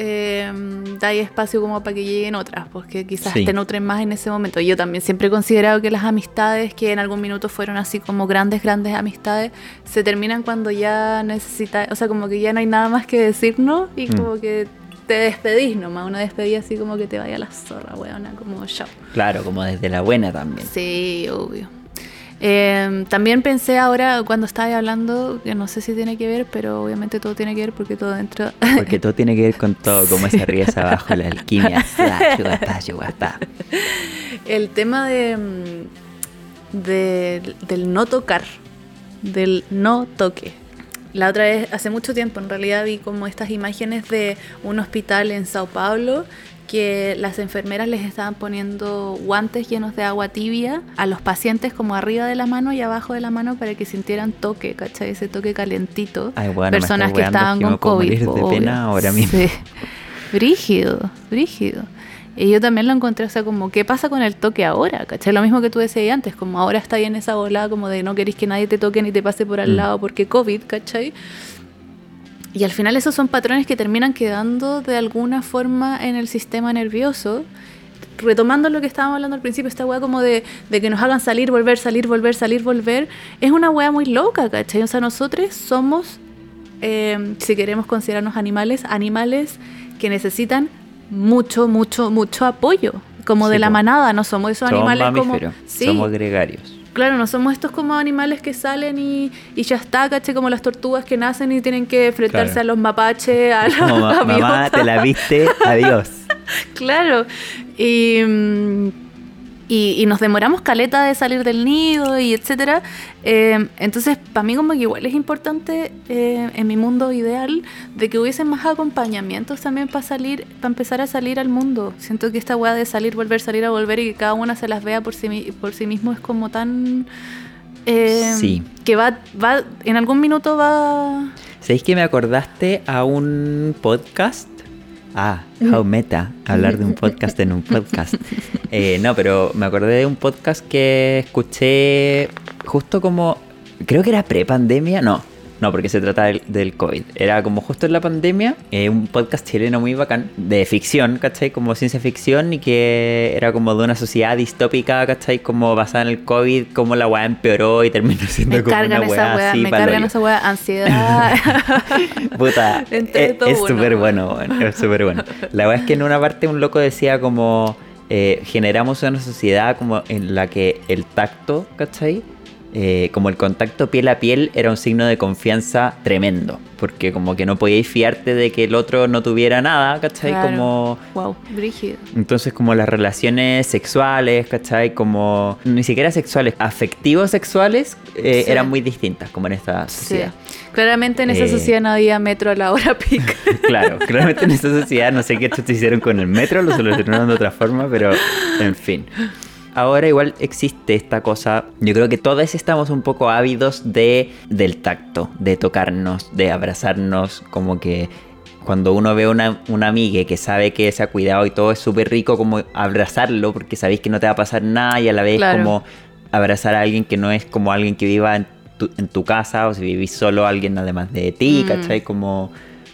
eh, da ahí espacio como para que lleguen otras, porque quizás Sí. te nutren más en ese momento. Yo también siempre he considerado que las amistades que en algún minuto fueron así como grandes, grandes amistades, se terminan cuando ya necesitas, o sea, como que ya no hay nada más que decirnos y Mm. como que te despedís nomás, una despedida así como que te vaya a la zorra, weona, como chao. Claro, como desde la buena también. Sí, obvio. Eh, también pensé ahora cuando estaba hablando, que no sé si tiene que ver, pero obviamente todo tiene que ver porque todo dentro... [laughs] Porque todo tiene que ver con todo, como es arriba es abajo, la alquimia. [laughs] Yugatá. El tema de, mm, de- del no tocar, del no toque. La otra vez, hace mucho tiempo, en realidad vi como estas imágenes de un hospital en Sao Paulo que las enfermeras les estaban poniendo guantes llenos de agua tibia a los pacientes como arriba de la mano y abajo de la mano para que sintieran toque, ¿cachai? Ese toque calentito. Ay, bueno, me Personas que estaban que con COVID. de pena ahora mismo. Sí. [laughs] Brígido, brígido. Y yo también lo encontré, o sea, como, ¿qué pasa con el toque ahora? ¿Cachai? Lo mismo que tú decías antes, como ahora está ahí en esa volada como de no querés que nadie te toque ni te pase por al Mm. lado porque COVID, ¿cachai? Y al final esos son patrones que terminan quedando de alguna forma en el sistema nervioso. Retomando lo que estábamos hablando al principio, esta weá como de, de que nos hagan salir, volver, salir, volver, salir, volver, es una weá muy loca, ¿cachai? O sea, nosotros somos, eh, si queremos considerarnos animales, animales que necesitan mucho, mucho, mucho apoyo, como Sí, de la manada, no somos esos Somos animales como... Sí, somos gregarios. Claro, no somos estos como animales que salen y, y ya está, caché, como las tortugas que nacen y tienen que enfrentarse Claro. a los mapaches, a los como, "Ma- [laughs] mamá, gaviotas". te la viste, [laughs] adiós. Claro. Y, mm, y, y nos demoramos caleta de salir del nido y etcétera. Eh, entonces, para mí como que igual es importante eh, en mi mundo ideal de que hubiesen más acompañamientos también para salir, para empezar a salir al mundo. Siento que esta weá de salir, volver, salir a volver y que cada una se las vea por sí, por sí mismo es como tan... eh, Sí. Que va, va, en algún minuto va... ¿Sabéis que me acordaste a un podcast? Ah, how meta, hablar de un podcast en un podcast. [laughs] Eh, no, pero me acordé de un podcast que escuché justo como, creo que era pre-pandemia, no, No, porque se trata del, del COVID. Era como justo en la pandemia, eh, un podcast chileno muy bacán, de ficción, ¿cachai? Como ciencia ficción y que era como de una sociedad distópica, ¿cachai? Como basada en el COVID, como la weá empeoró y terminó [laughs] siendo Me como cargan una weá weá, así. me cargan esa weá, ansiedad. [laughs] Puta, [laughs] Entre es súper bueno, weón, es súper bueno. La verdad es que en una parte un loco decía como eh, generamos una sociedad como en la que el tacto, ¿cachai? Eh, como el contacto piel a piel era un signo de confianza tremendo, porque como que no podíais fiarte de que el otro no tuviera nada, ¿cachai? Claro. Como wow, brígido. entonces como las relaciones sexuales, ¿cachai? Como ni siquiera sexuales, afectivos sexuales eh, Sí. eran muy distintas como en esta Sí. sociedad. Claramente en esa Eh, sociedad no había metro a la hora pic. [laughs] Claro, claramente en esta sociedad no sé qué chucha hicieron con el metro, lo solucionaron de otra forma, pero en fin. Ahora igual existe esta cosa, yo creo que todos estamos un poco ávidos de del tacto, de tocarnos, de abrazarnos, como que cuando uno ve una, una amiga que sabe que se ha cuidado y todo es súper rico como abrazarlo porque sabéis que no te va a pasar nada y a la vez Claro. como abrazar a alguien que no es como alguien que viva en tu, en tu casa o si vivís solo alguien además de ti, Mm. ¿cachai? Como,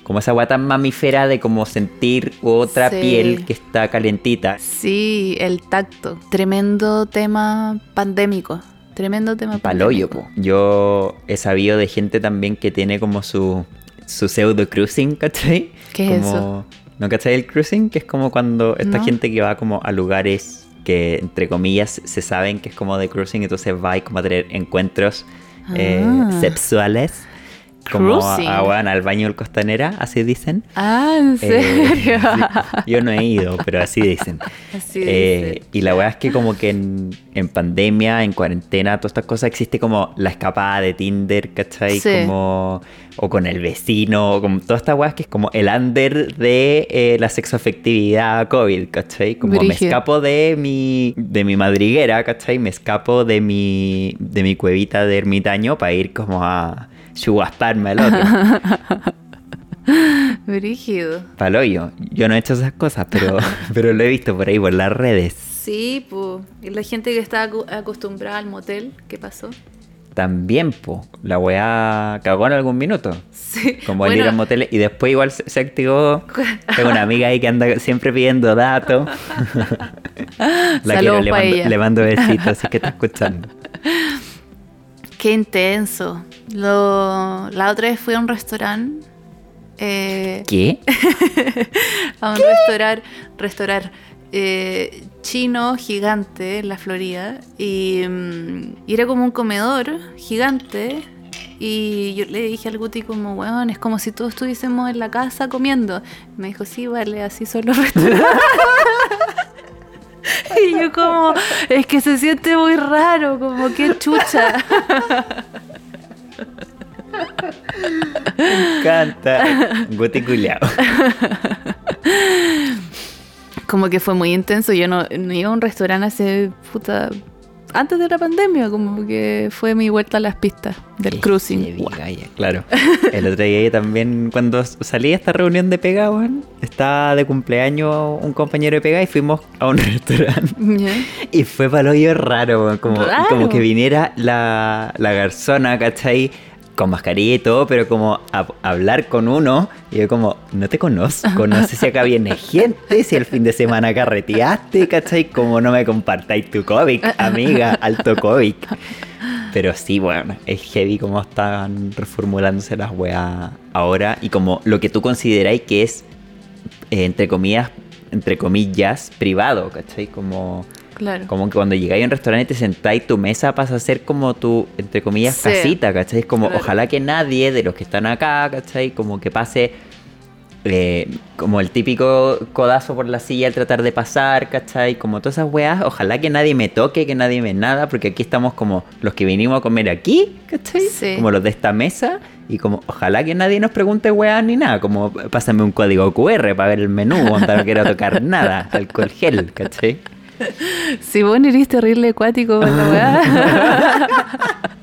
como esa guata mamífera de como sentir otra Sí. piel que está calentita. Sí, el tacto. Tremendo tema pandémico. Tremendo tema Paloyo, pandémico. po. Yo he sabido de gente también que tiene como su, su pseudo cruising, ¿cachai? ¿Qué es Como- ¿No cachai el cruising? Que es como cuando esta No. gente que va como a lugares que entre comillas se saben que es como de cruising, entonces va y como a tener encuentros eh, Ah. sexuales. Como a, Cruising. a, weón, al baño del costanera, así dicen. Ah, ¿en Eh, serio? sí. Yo no he ido, pero así dicen. [laughs] Así Eh, y la weá es que como que en, en pandemia, en cuarentena, todas estas cosas, existe como la escapada de Tinder, ¿cachai? Sí. Como, o con el vecino, o como todas estas weas que es como el under de eh, la sexoafectividad COVID, ¿cachai? Como me escapo de mi, de mi madriguera, ¿cachai? Me escapo de mi, de mi cuevita de ermitaño para ir como a chubasparme al otro. [laughs] Brígido. Paloyo. Yo no he hecho esas cosas, pero, [laughs] pero lo he visto por ahí, por las redes. Sí, pues. Y la gente que está acostumbrada al motel, ¿qué pasó? También, po, la weá cagó en algún minuto. Sí. Como el bueno, ir a moteles. Y después igual se, se activó. [laughs] Tengo una amiga ahí que anda siempre pidiendo datos. la quiero, Saludos le pa' mando, ella. le mando besitos, así que está escuchando. Qué intenso. Lo, la otra vez fui a un restaurante. eh, ¿Qué? [laughs] a un restaurar, restaurar eh, chino gigante en la Florida y, mm, y era como un comedor gigante y yo le dije al Guti como, weón, es como si todos estuviésemos en la casa comiendo. Me dijo, sí, vale, así son los [laughs] restaurantes. [laughs] y yo como, es que se siente muy raro, como que chucha. Me encanta. Culiao. Como que fue muy intenso. Yo no, no iba a un restaurante hace puta. Antes de la pandemia, como que fue mi vuelta a las pistas del cruising. Claro. El otro día también, cuando salí a esta reunión de pega, weón, estaba de cumpleaños un compañero de pega y fuimos a un [laughs] restaurante. Y fue para hoyo raro, como, Raro. como que viniera la, la garzona, ¿cachai? Con mascarilla y todo, pero como a, a hablar con uno, y yo como, no te conozco, no sé si acá viene [laughs] gente, si el fin de semana carreteaste, ¿cachai? Como no me compartáis tu COVID, amiga, alto COVID. Pero sí, bueno, es heavy como están reformulándose las weas ahora y como lo que tú consideráis que es, eh, entre comillas, entre comillas, privado, ¿cachai? Como... Claro. Como que cuando llegáis a un restaurante y te sentáis, tu mesa pasa a ser como tu, entre comillas, Sí. casita, ¿cachai? Como, Claro. ojalá que nadie de los que están acá, ¿cachai? Como que pase eh, como el típico codazo por la silla al tratar de pasar, ¿cachai? Como todas esas weas, ojalá que nadie me toque, que nadie me nada, porque aquí estamos como los que vinimos a comer aquí, ¿cachai? Sí. Como los de esta mesa. Y como, ojalá que nadie nos pregunte weas ni nada, como pásame un código QR para ver el menú, onda no quiero tocar nada, alcohol gel, ¿cachai? [laughs] Si vos no eres terrible acuático con la weá. [laughs]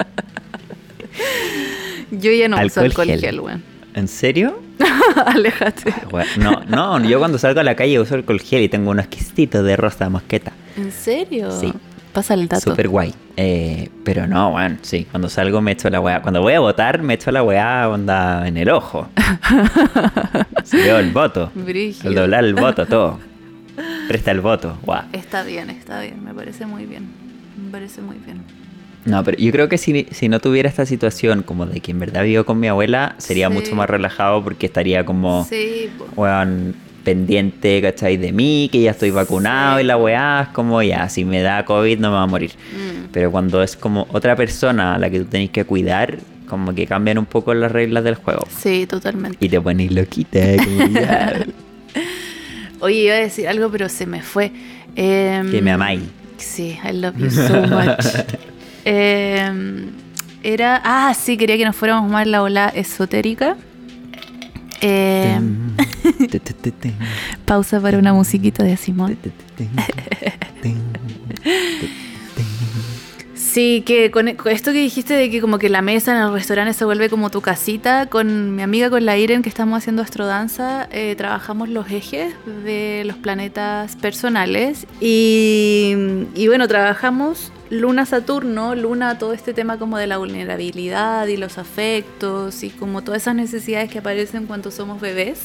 Yo ya no uso Alcohol gel. gel, weón. ¿En serio? [laughs] Aléjate. Bueno, No, no, yo cuando salgo a la calle uso alcohol gel y tengo unos quisitos de rosa mosqueta. ¿En serio? Sí. Pasa el dato. Súper guay. Eh, pero no, bueno, sí, cuando salgo me echo la weá. Cuando voy a votar, me echo la weá onda en el ojo. Se veo el voto. Brígido. El doblar el voto, todo. Presta el voto, guau. Está bien, está bien, me parece muy bien. Me parece muy bien. No, pero yo creo que si, si no tuviera esta situación como de que en verdad vivo con mi abuela, sería Sí. mucho más relajado porque estaría como, Sí, weón, pendiente, ¿cachai? De mí, que ya estoy vacunado Sí. y la weá es como, ya, si me da COVID no me va a morir. Mm. Pero cuando es como otra persona a la que tú tenés que cuidar, como que cambian un poco las reglas del juego. Sí, totalmente. Y te pones loquita, como ya, [laughs] Oye, iba a decir algo, pero se me fue. Em, que me amáis. Sí, I love you so much. [laughs] Em, era. Ah, sí, quería que nos fuéramos más la ola esotérica. Em, [laughs] pausa para una musiquita de Simón. Sí, que con con esto que dijiste de que como que la mesa en el restaurante se vuelve como tu casita, con mi amiga con la Iren que estamos haciendo astrodanza, eh, trabajamos los ejes de los planetas personales y, y bueno, trabajamos Luna Saturno, Luna todo este tema como de la vulnerabilidad y los afectos y como todas esas necesidades que aparecen cuando somos bebés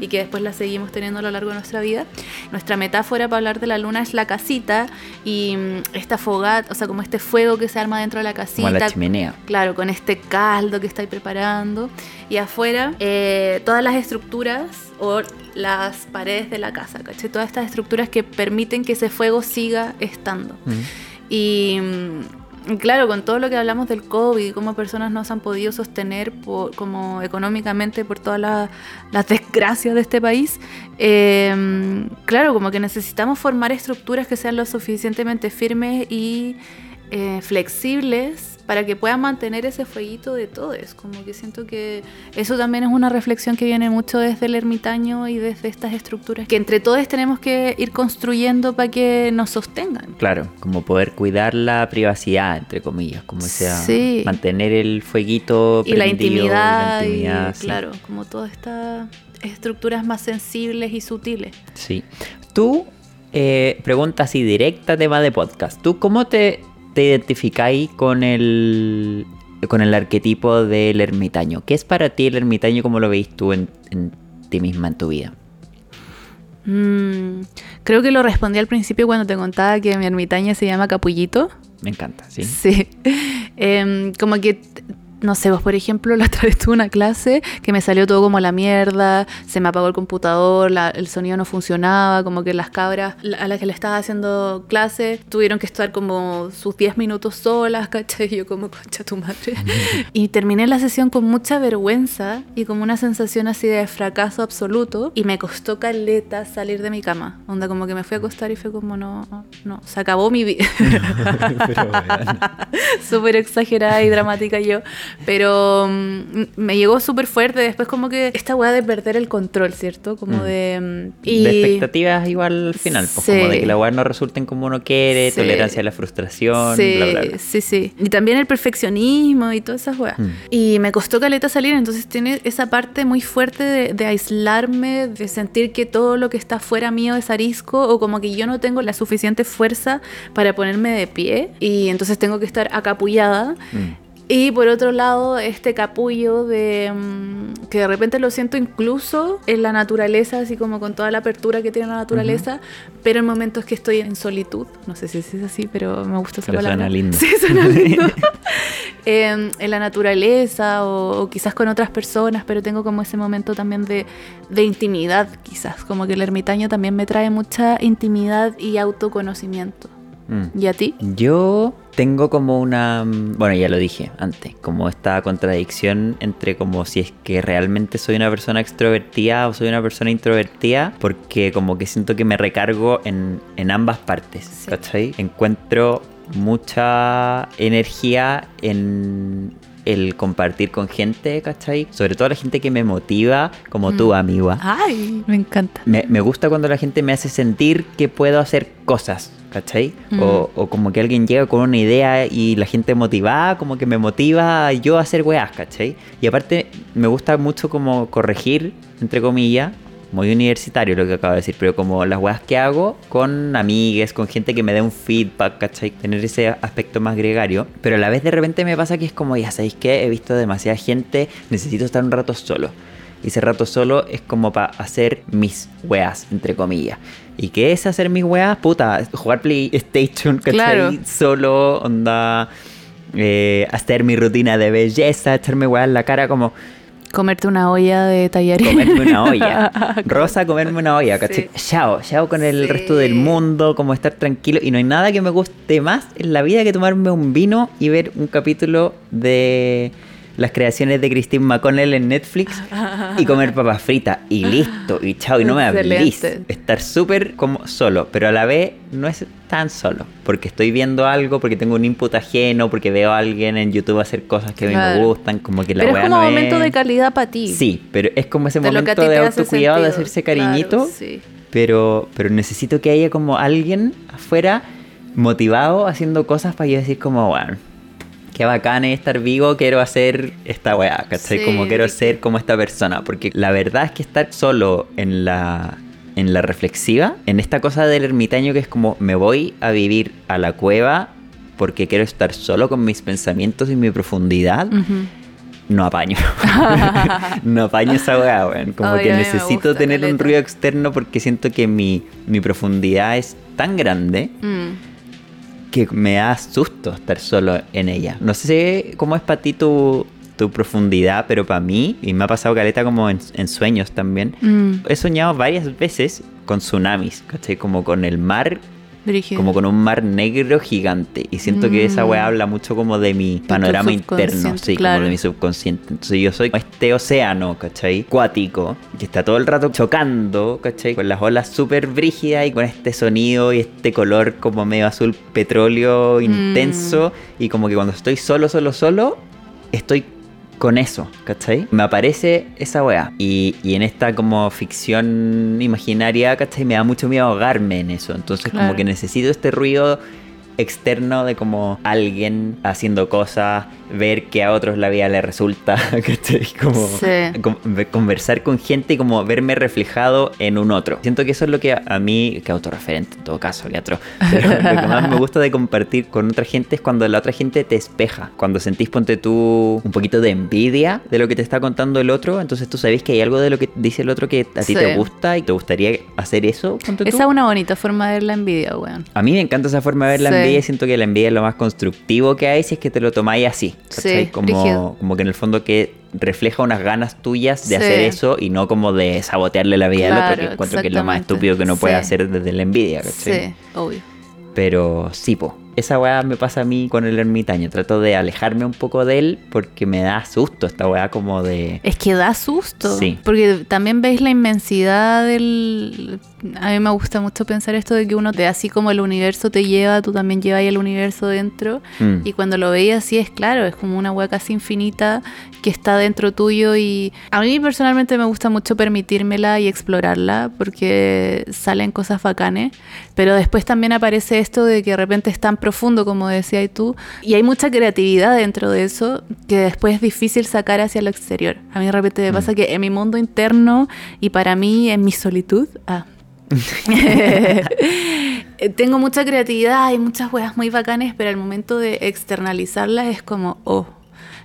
y que después las seguimos teniendo a lo largo de nuestra vida. Nuestra metáfora para hablar de la luna es la casita y mm, esta fogata, o sea, como este fuego que se arma dentro de la Como la casita. chimenea. Claro, con este caldo que estáis preparando. Y afuera, eh, todas las estructuras o las paredes de la casa, ¿cachai? Todas estas estructuras que permiten que ese fuego siga estando. Y mm, claro, con todo lo que hablamos del COVID y cómo personas no se han podido sostener por- como económicamente por todas la- las desgracias de este país, eh, claro, como que necesitamos formar estructuras que sean lo suficientemente firmes y eh, flexibles para que puedan mantener ese fueguito de todos. Como que siento que eso también es una reflexión que viene mucho desde el ermitaño y desde estas estructuras que entre todos tenemos que ir construyendo para que nos sostengan. Claro, como poder cuidar la privacidad, entre comillas, como sea, Sí. mantener el fueguito y la intimidad, la intimidad, y, sí. claro, como todas estas estructuras más sensibles y sutiles. Sí. Tú, eh, pregunta así directa, tema de podcast. ¿Tú cómo te, te identificáis con el, con el arquetipo del ermitaño? ¿Qué es para ti el ermitaño? ¿Cómo lo veis tú en, en ti misma, en tu vida? Mm, creo que lo respondí al principio cuando te contaba que mi ermitaña se llama Capullito. Me encanta, ¿sí? Sí. [laughs] Em, como que, no sé, vos por ejemplo, [laughs] la otra vez tuve una clase que me salió todo como la mierda, se me apagó el computador, la- el sonido no funcionaba, como que las cabras a las que le estaba haciendo clase tuvieron que estar como sus 10 minutos solas, [laughs] ¿cachai? Y yo como, concha tu madre. [laughs] y terminé la sesión con mucha vergüenza y como una sensación así de fracaso absoluto y me costó caleta salir de mi cama. Onda como que me fui a acostar y fue como, no, no, se acabó mi vida. súper exagerada y dramática yo, pero mm, me llegó súper fuerte después como que esta weá de perder el control, ¿cierto? Como Mm. de... mm, De expectativas igual al final, pues, como de Sí. que las weas no resulten como uno quiere, Sí. tolerancia a la frustración, Sí, bla, bla, bla. sí, sí. Y también el perfeccionismo y todas esas weas. Mm. Y me costó caleta salir, entonces tiene esa parte muy fuerte de, de aislarme, de sentir que todo lo que está fuera mío es arisco o como que yo no tengo la suficiente fuerza para ponerme de pie y entonces tengo que estar acapullada. Mm. Y por otro lado, este capullo de mm, que de repente lo siento incluso en la naturaleza, así como con toda la apertura que tiene la naturaleza, pero en momentos que estoy en solitud, no sé si es así, pero me gusta esa Pero palabra. suena lindo. [laughs] Sí, suena [laughs] lindo. Em, en la naturaleza o, o quizás con otras personas, pero tengo como ese momento también de, de intimidad, quizás, como que el ermitaño también me trae mucha intimidad y autoconocimiento. Mm. ¿Y a ti? Yo tengo como una, mm, bueno, ya lo dije antes, como esta contradicción entre como si es que realmente soy una persona extrovertida o soy una persona introvertida, porque como que siento que me recargo en, en ambas partes, Sí. ¿cachai? Encuentro mucha energía en el compartir con gente, ¿cachai? Sobre todo la gente que me motiva, como tú, Mm. amiga. Ay, me encanta. Me, me gusta cuando la gente me hace sentir que puedo hacer cosas, ¿cachai? Mm. O, o como que alguien llega con una idea y la gente motivada, como que me motiva yo a hacer weas, ¿cachai? Y aparte me gusta mucho como corregir, entre comillas, muy universitario lo que acabo de decir, pero como las weas que hago con amigues, con gente que me dé un feedback, ¿cachai? Tener ese aspecto más gregario. Pero a la vez de repente me pasa que es como, ya sabéis que he visto demasiada gente, necesito estar un rato solo. Y ese rato solo es como para hacer mis weas, entre comillas. ¿Y qué es hacer mis weas? Puta, jugar PlayStation, ¿cachai? Claro. Solo, onda, eh, hacer mi rutina de belleza, echarme weas en la cara como Comerte una olla de tallarín. comerme una [laughs] olla. Rosa, comerme una olla, ¿cachai? Chao, chao con el Sí. resto del mundo, como estar tranquilo. Y no hay nada que me guste más en la vida que tomarme un vino y ver un capítulo de las creaciones de Christine McConnell en Netflix y comer papas fritas y [laughs] listo, y chao, y no me hablís. Estar súper como solo, pero a la vez no es tan solo, porque estoy viendo algo, porque tengo un input ajeno, porque veo a alguien en YouTube hacer cosas que a mí me Claro. gustan, como que la Pero es como no momento es- de calidad para ti. Sí, pero es como ese De momento de autocuidado, de hacerse cariñito, Claro, sí. pero, pero necesito que haya como alguien afuera motivado haciendo cosas para yo decir como, bueno, qué bacán es estar vivo, quiero hacer esta weá, ¿cachai? Sí, como quiero ser como esta persona, porque la verdad es que estar solo en la, en la reflexiva, en esta cosa del ermitaño que es como, me voy a vivir a la cueva porque quiero estar solo con mis pensamientos y mi profundidad, no apaño. [laughs] no apaño esa weá, weón. Como Ay, que necesito gusta, tener un ruido externo porque siento que mi, mi profundidad es tan grande Mm. Que me da susto estar solo en ella. No sé cómo es para ti tu, tu profundidad, pero para mí, y me ha pasado caleta como en, en sueños también, Mm. he soñado varias veces con tsunamis, ¿cachai? Como con el mar Brígido. como con un mar negro gigante. Y siento que esa Mm. weá habla mucho como de mi panorama interno, sí, claro. como de mi subconsciente. Entonces yo soy como este océano, ¿cachai? Cuático, que está todo el rato chocando, ¿cachai? Con las olas súper brígidas y con este sonido y este color como medio azul petróleo intenso. Y como que cuando estoy solo, solo, solo, estoy con eso, ¿cachai? Me aparece esa weá. Y, y en esta como ficción imaginaria, ¿cachai? Me da mucho miedo ahogarme en eso. Entonces Claro. como que necesito este ruido externo de como alguien haciendo cosas, ver que a otros la vida le resulta, [laughs] ¿cachai? Como Sí. con- ve- conversar con gente y como verme reflejado en un otro. Siento que eso es lo que a, a mí, que autorreferente en todo caso, que otro, pero lo que más me gusta de compartir con otra gente es cuando la otra gente te espeja, cuando sentís, ponte tú, un poquito de envidia de lo que te está contando el otro, entonces tú sabés que hay algo de lo que dice el otro que a ti Sí. te gusta y te gustaría hacer eso, ponte tú. Esa es una bonita forma de ver la envidia, weón. A mí me encanta esa forma de ver la Sí. envidia y siento que la envidia es lo más constructivo que hay si es que te lo tomáis así. ¿cachai? Sí, como, que en el fondo que refleja unas ganas tuyas de Sí. hacer eso y no como de sabotearle la vida al otro, que encuentro que es lo más estúpido que uno puede Sí. hacer desde la envidia, ¿cachai? Sí, obvio. Pero sí, po. Esa weá me pasa a mí con el ermitaño. Trato de alejarme un poco de él porque me da susto esta weá como de... Es que da susto. Sí. Porque también veis la inmensidad del. A mí me gusta mucho pensar esto de que uno, de así como el universo te lleva, tú también llevas el universo dentro. Mm. Y cuando lo veis así es claro, es como una hueá casi infinita que está dentro tuyo. Y a mí personalmente me gusta mucho permitírmela y explorarla porque salen cosas bacanes. Pero después también aparece esto de que de repente es tan profundo, como decías tú, y hay mucha creatividad dentro de eso que después es difícil sacar hacia lo exterior. A mí de repente me pasa que en mi mundo interno y para mí en mi solitud, ah, [laughs] tengo mucha creatividad y muchas weas muy bacanes, pero al momento de externalizarlas es como, oh,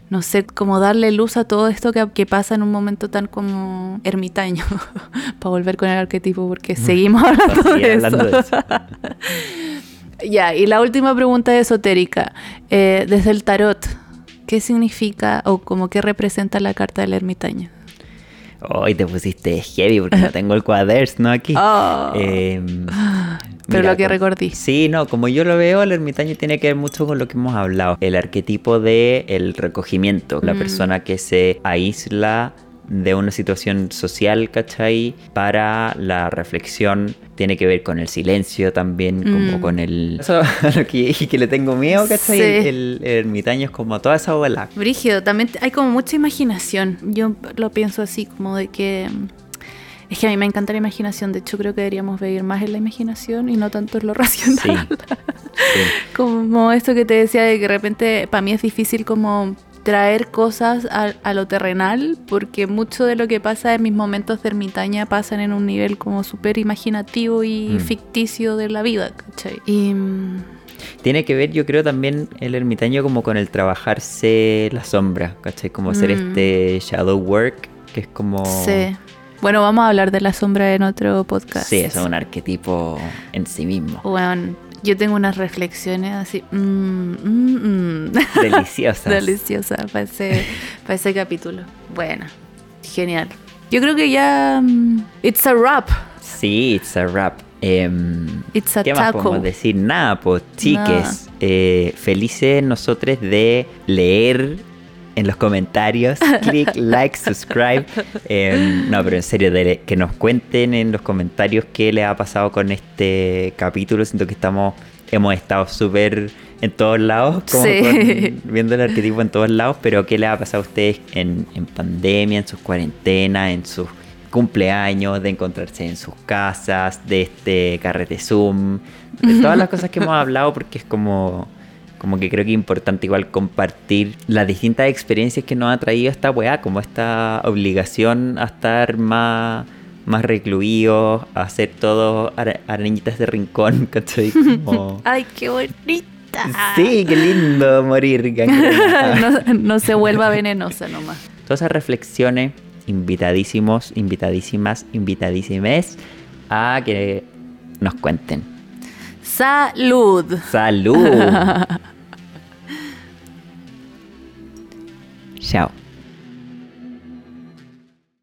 no sé cómo darle luz a todo esto que, que pasa en un momento tan como ermitaño, [laughs] para volver con el arquetipo, porque seguimos hablando, Sigue de, hablando eso. de eso. [laughs] Ya, y la última pregunta esotérica, eh, desde el tarot, ¿qué significa o como qué representa la carta del ermitaño? Hoy te pusiste heavy porque no tengo el cuaderno aquí. Oh. Em, Pero mira, lo que co- recordí. Sí, no, como yo lo veo, el ermitaño tiene que ver mucho con lo que hemos hablado. El arquetipo de el recogimiento, la Mm. persona que se aísla de una situación social, ¿cachai? Para la reflexión. Tiene que ver con el silencio también, como Mm. con el... [laughs] Eso a lo que le tengo miedo, ¿cachai? Sí. El, el- ermitaño es como toda esa bola. Brígido, también hay como mucha imaginación. Yo lo pienso así, como de que. Es que a mí me encanta la imaginación. De hecho, creo que deberíamos vivir más en la imaginación y no tanto en lo [laughs] racional. Sí. sí. Como esto que te decía de que de repente para mí es difícil como traer cosas a, lo terrenal, porque mucho de lo que pasa en mis momentos de ermitaña pasan en un nivel como súper imaginativo y mm. ficticio de la vida, ¿cachai? Y... Tiene que ver, yo creo, también el ermitaño como con el trabajarse la sombra, ¿cachai? Como hacer mm. este shadow work, que es como... Sí. Bueno, vamos a hablar de la sombra en otro podcast. Sí, es un arquetipo en sí mismo. Bueno, yo tengo unas reflexiones así. Mm, mm, mm. Deliciosas. [laughs] Deliciosas para ese, para ese capítulo. Bueno, genial. Yo creo que ya. it's a wrap. Sí, it's a wrap. Em, it's a ¿Qué más podemos decir? Nada, pues, chiques. Eh, felices nosotros de leer en los comentarios. [laughs] Click, like, subscribe. Em, no, pero en serio, que nos cuenten en los comentarios qué les ha pasado con este capítulo. Siento que estamos, hemos estado súper en todos lados, como viendo el arquetipo en todos lados, pero qué les ha pasado a ustedes en, en pandemia, en sus cuarentenas, en sus cumpleaños, de encontrarse en sus casas, de este carrete Zoom, de todas las cosas que hemos [laughs] hablado, porque es como como que creo que es importante igual compartir las distintas experiencias que nos ha traído esta weá, como esta obligación a estar más, más recluidos, a hacer todo arañitas de rincón, [laughs] ¿cachai? [laughs] Ay, qué bonita. Sí, qué lindo morir. [laughs] no, no se vuelva venenosa nomás. Todas esas reflexiones, invitadísimos, invitadísimas, invitadísimes a que nos cuenten. Salud. Salud. [laughs] Ciao.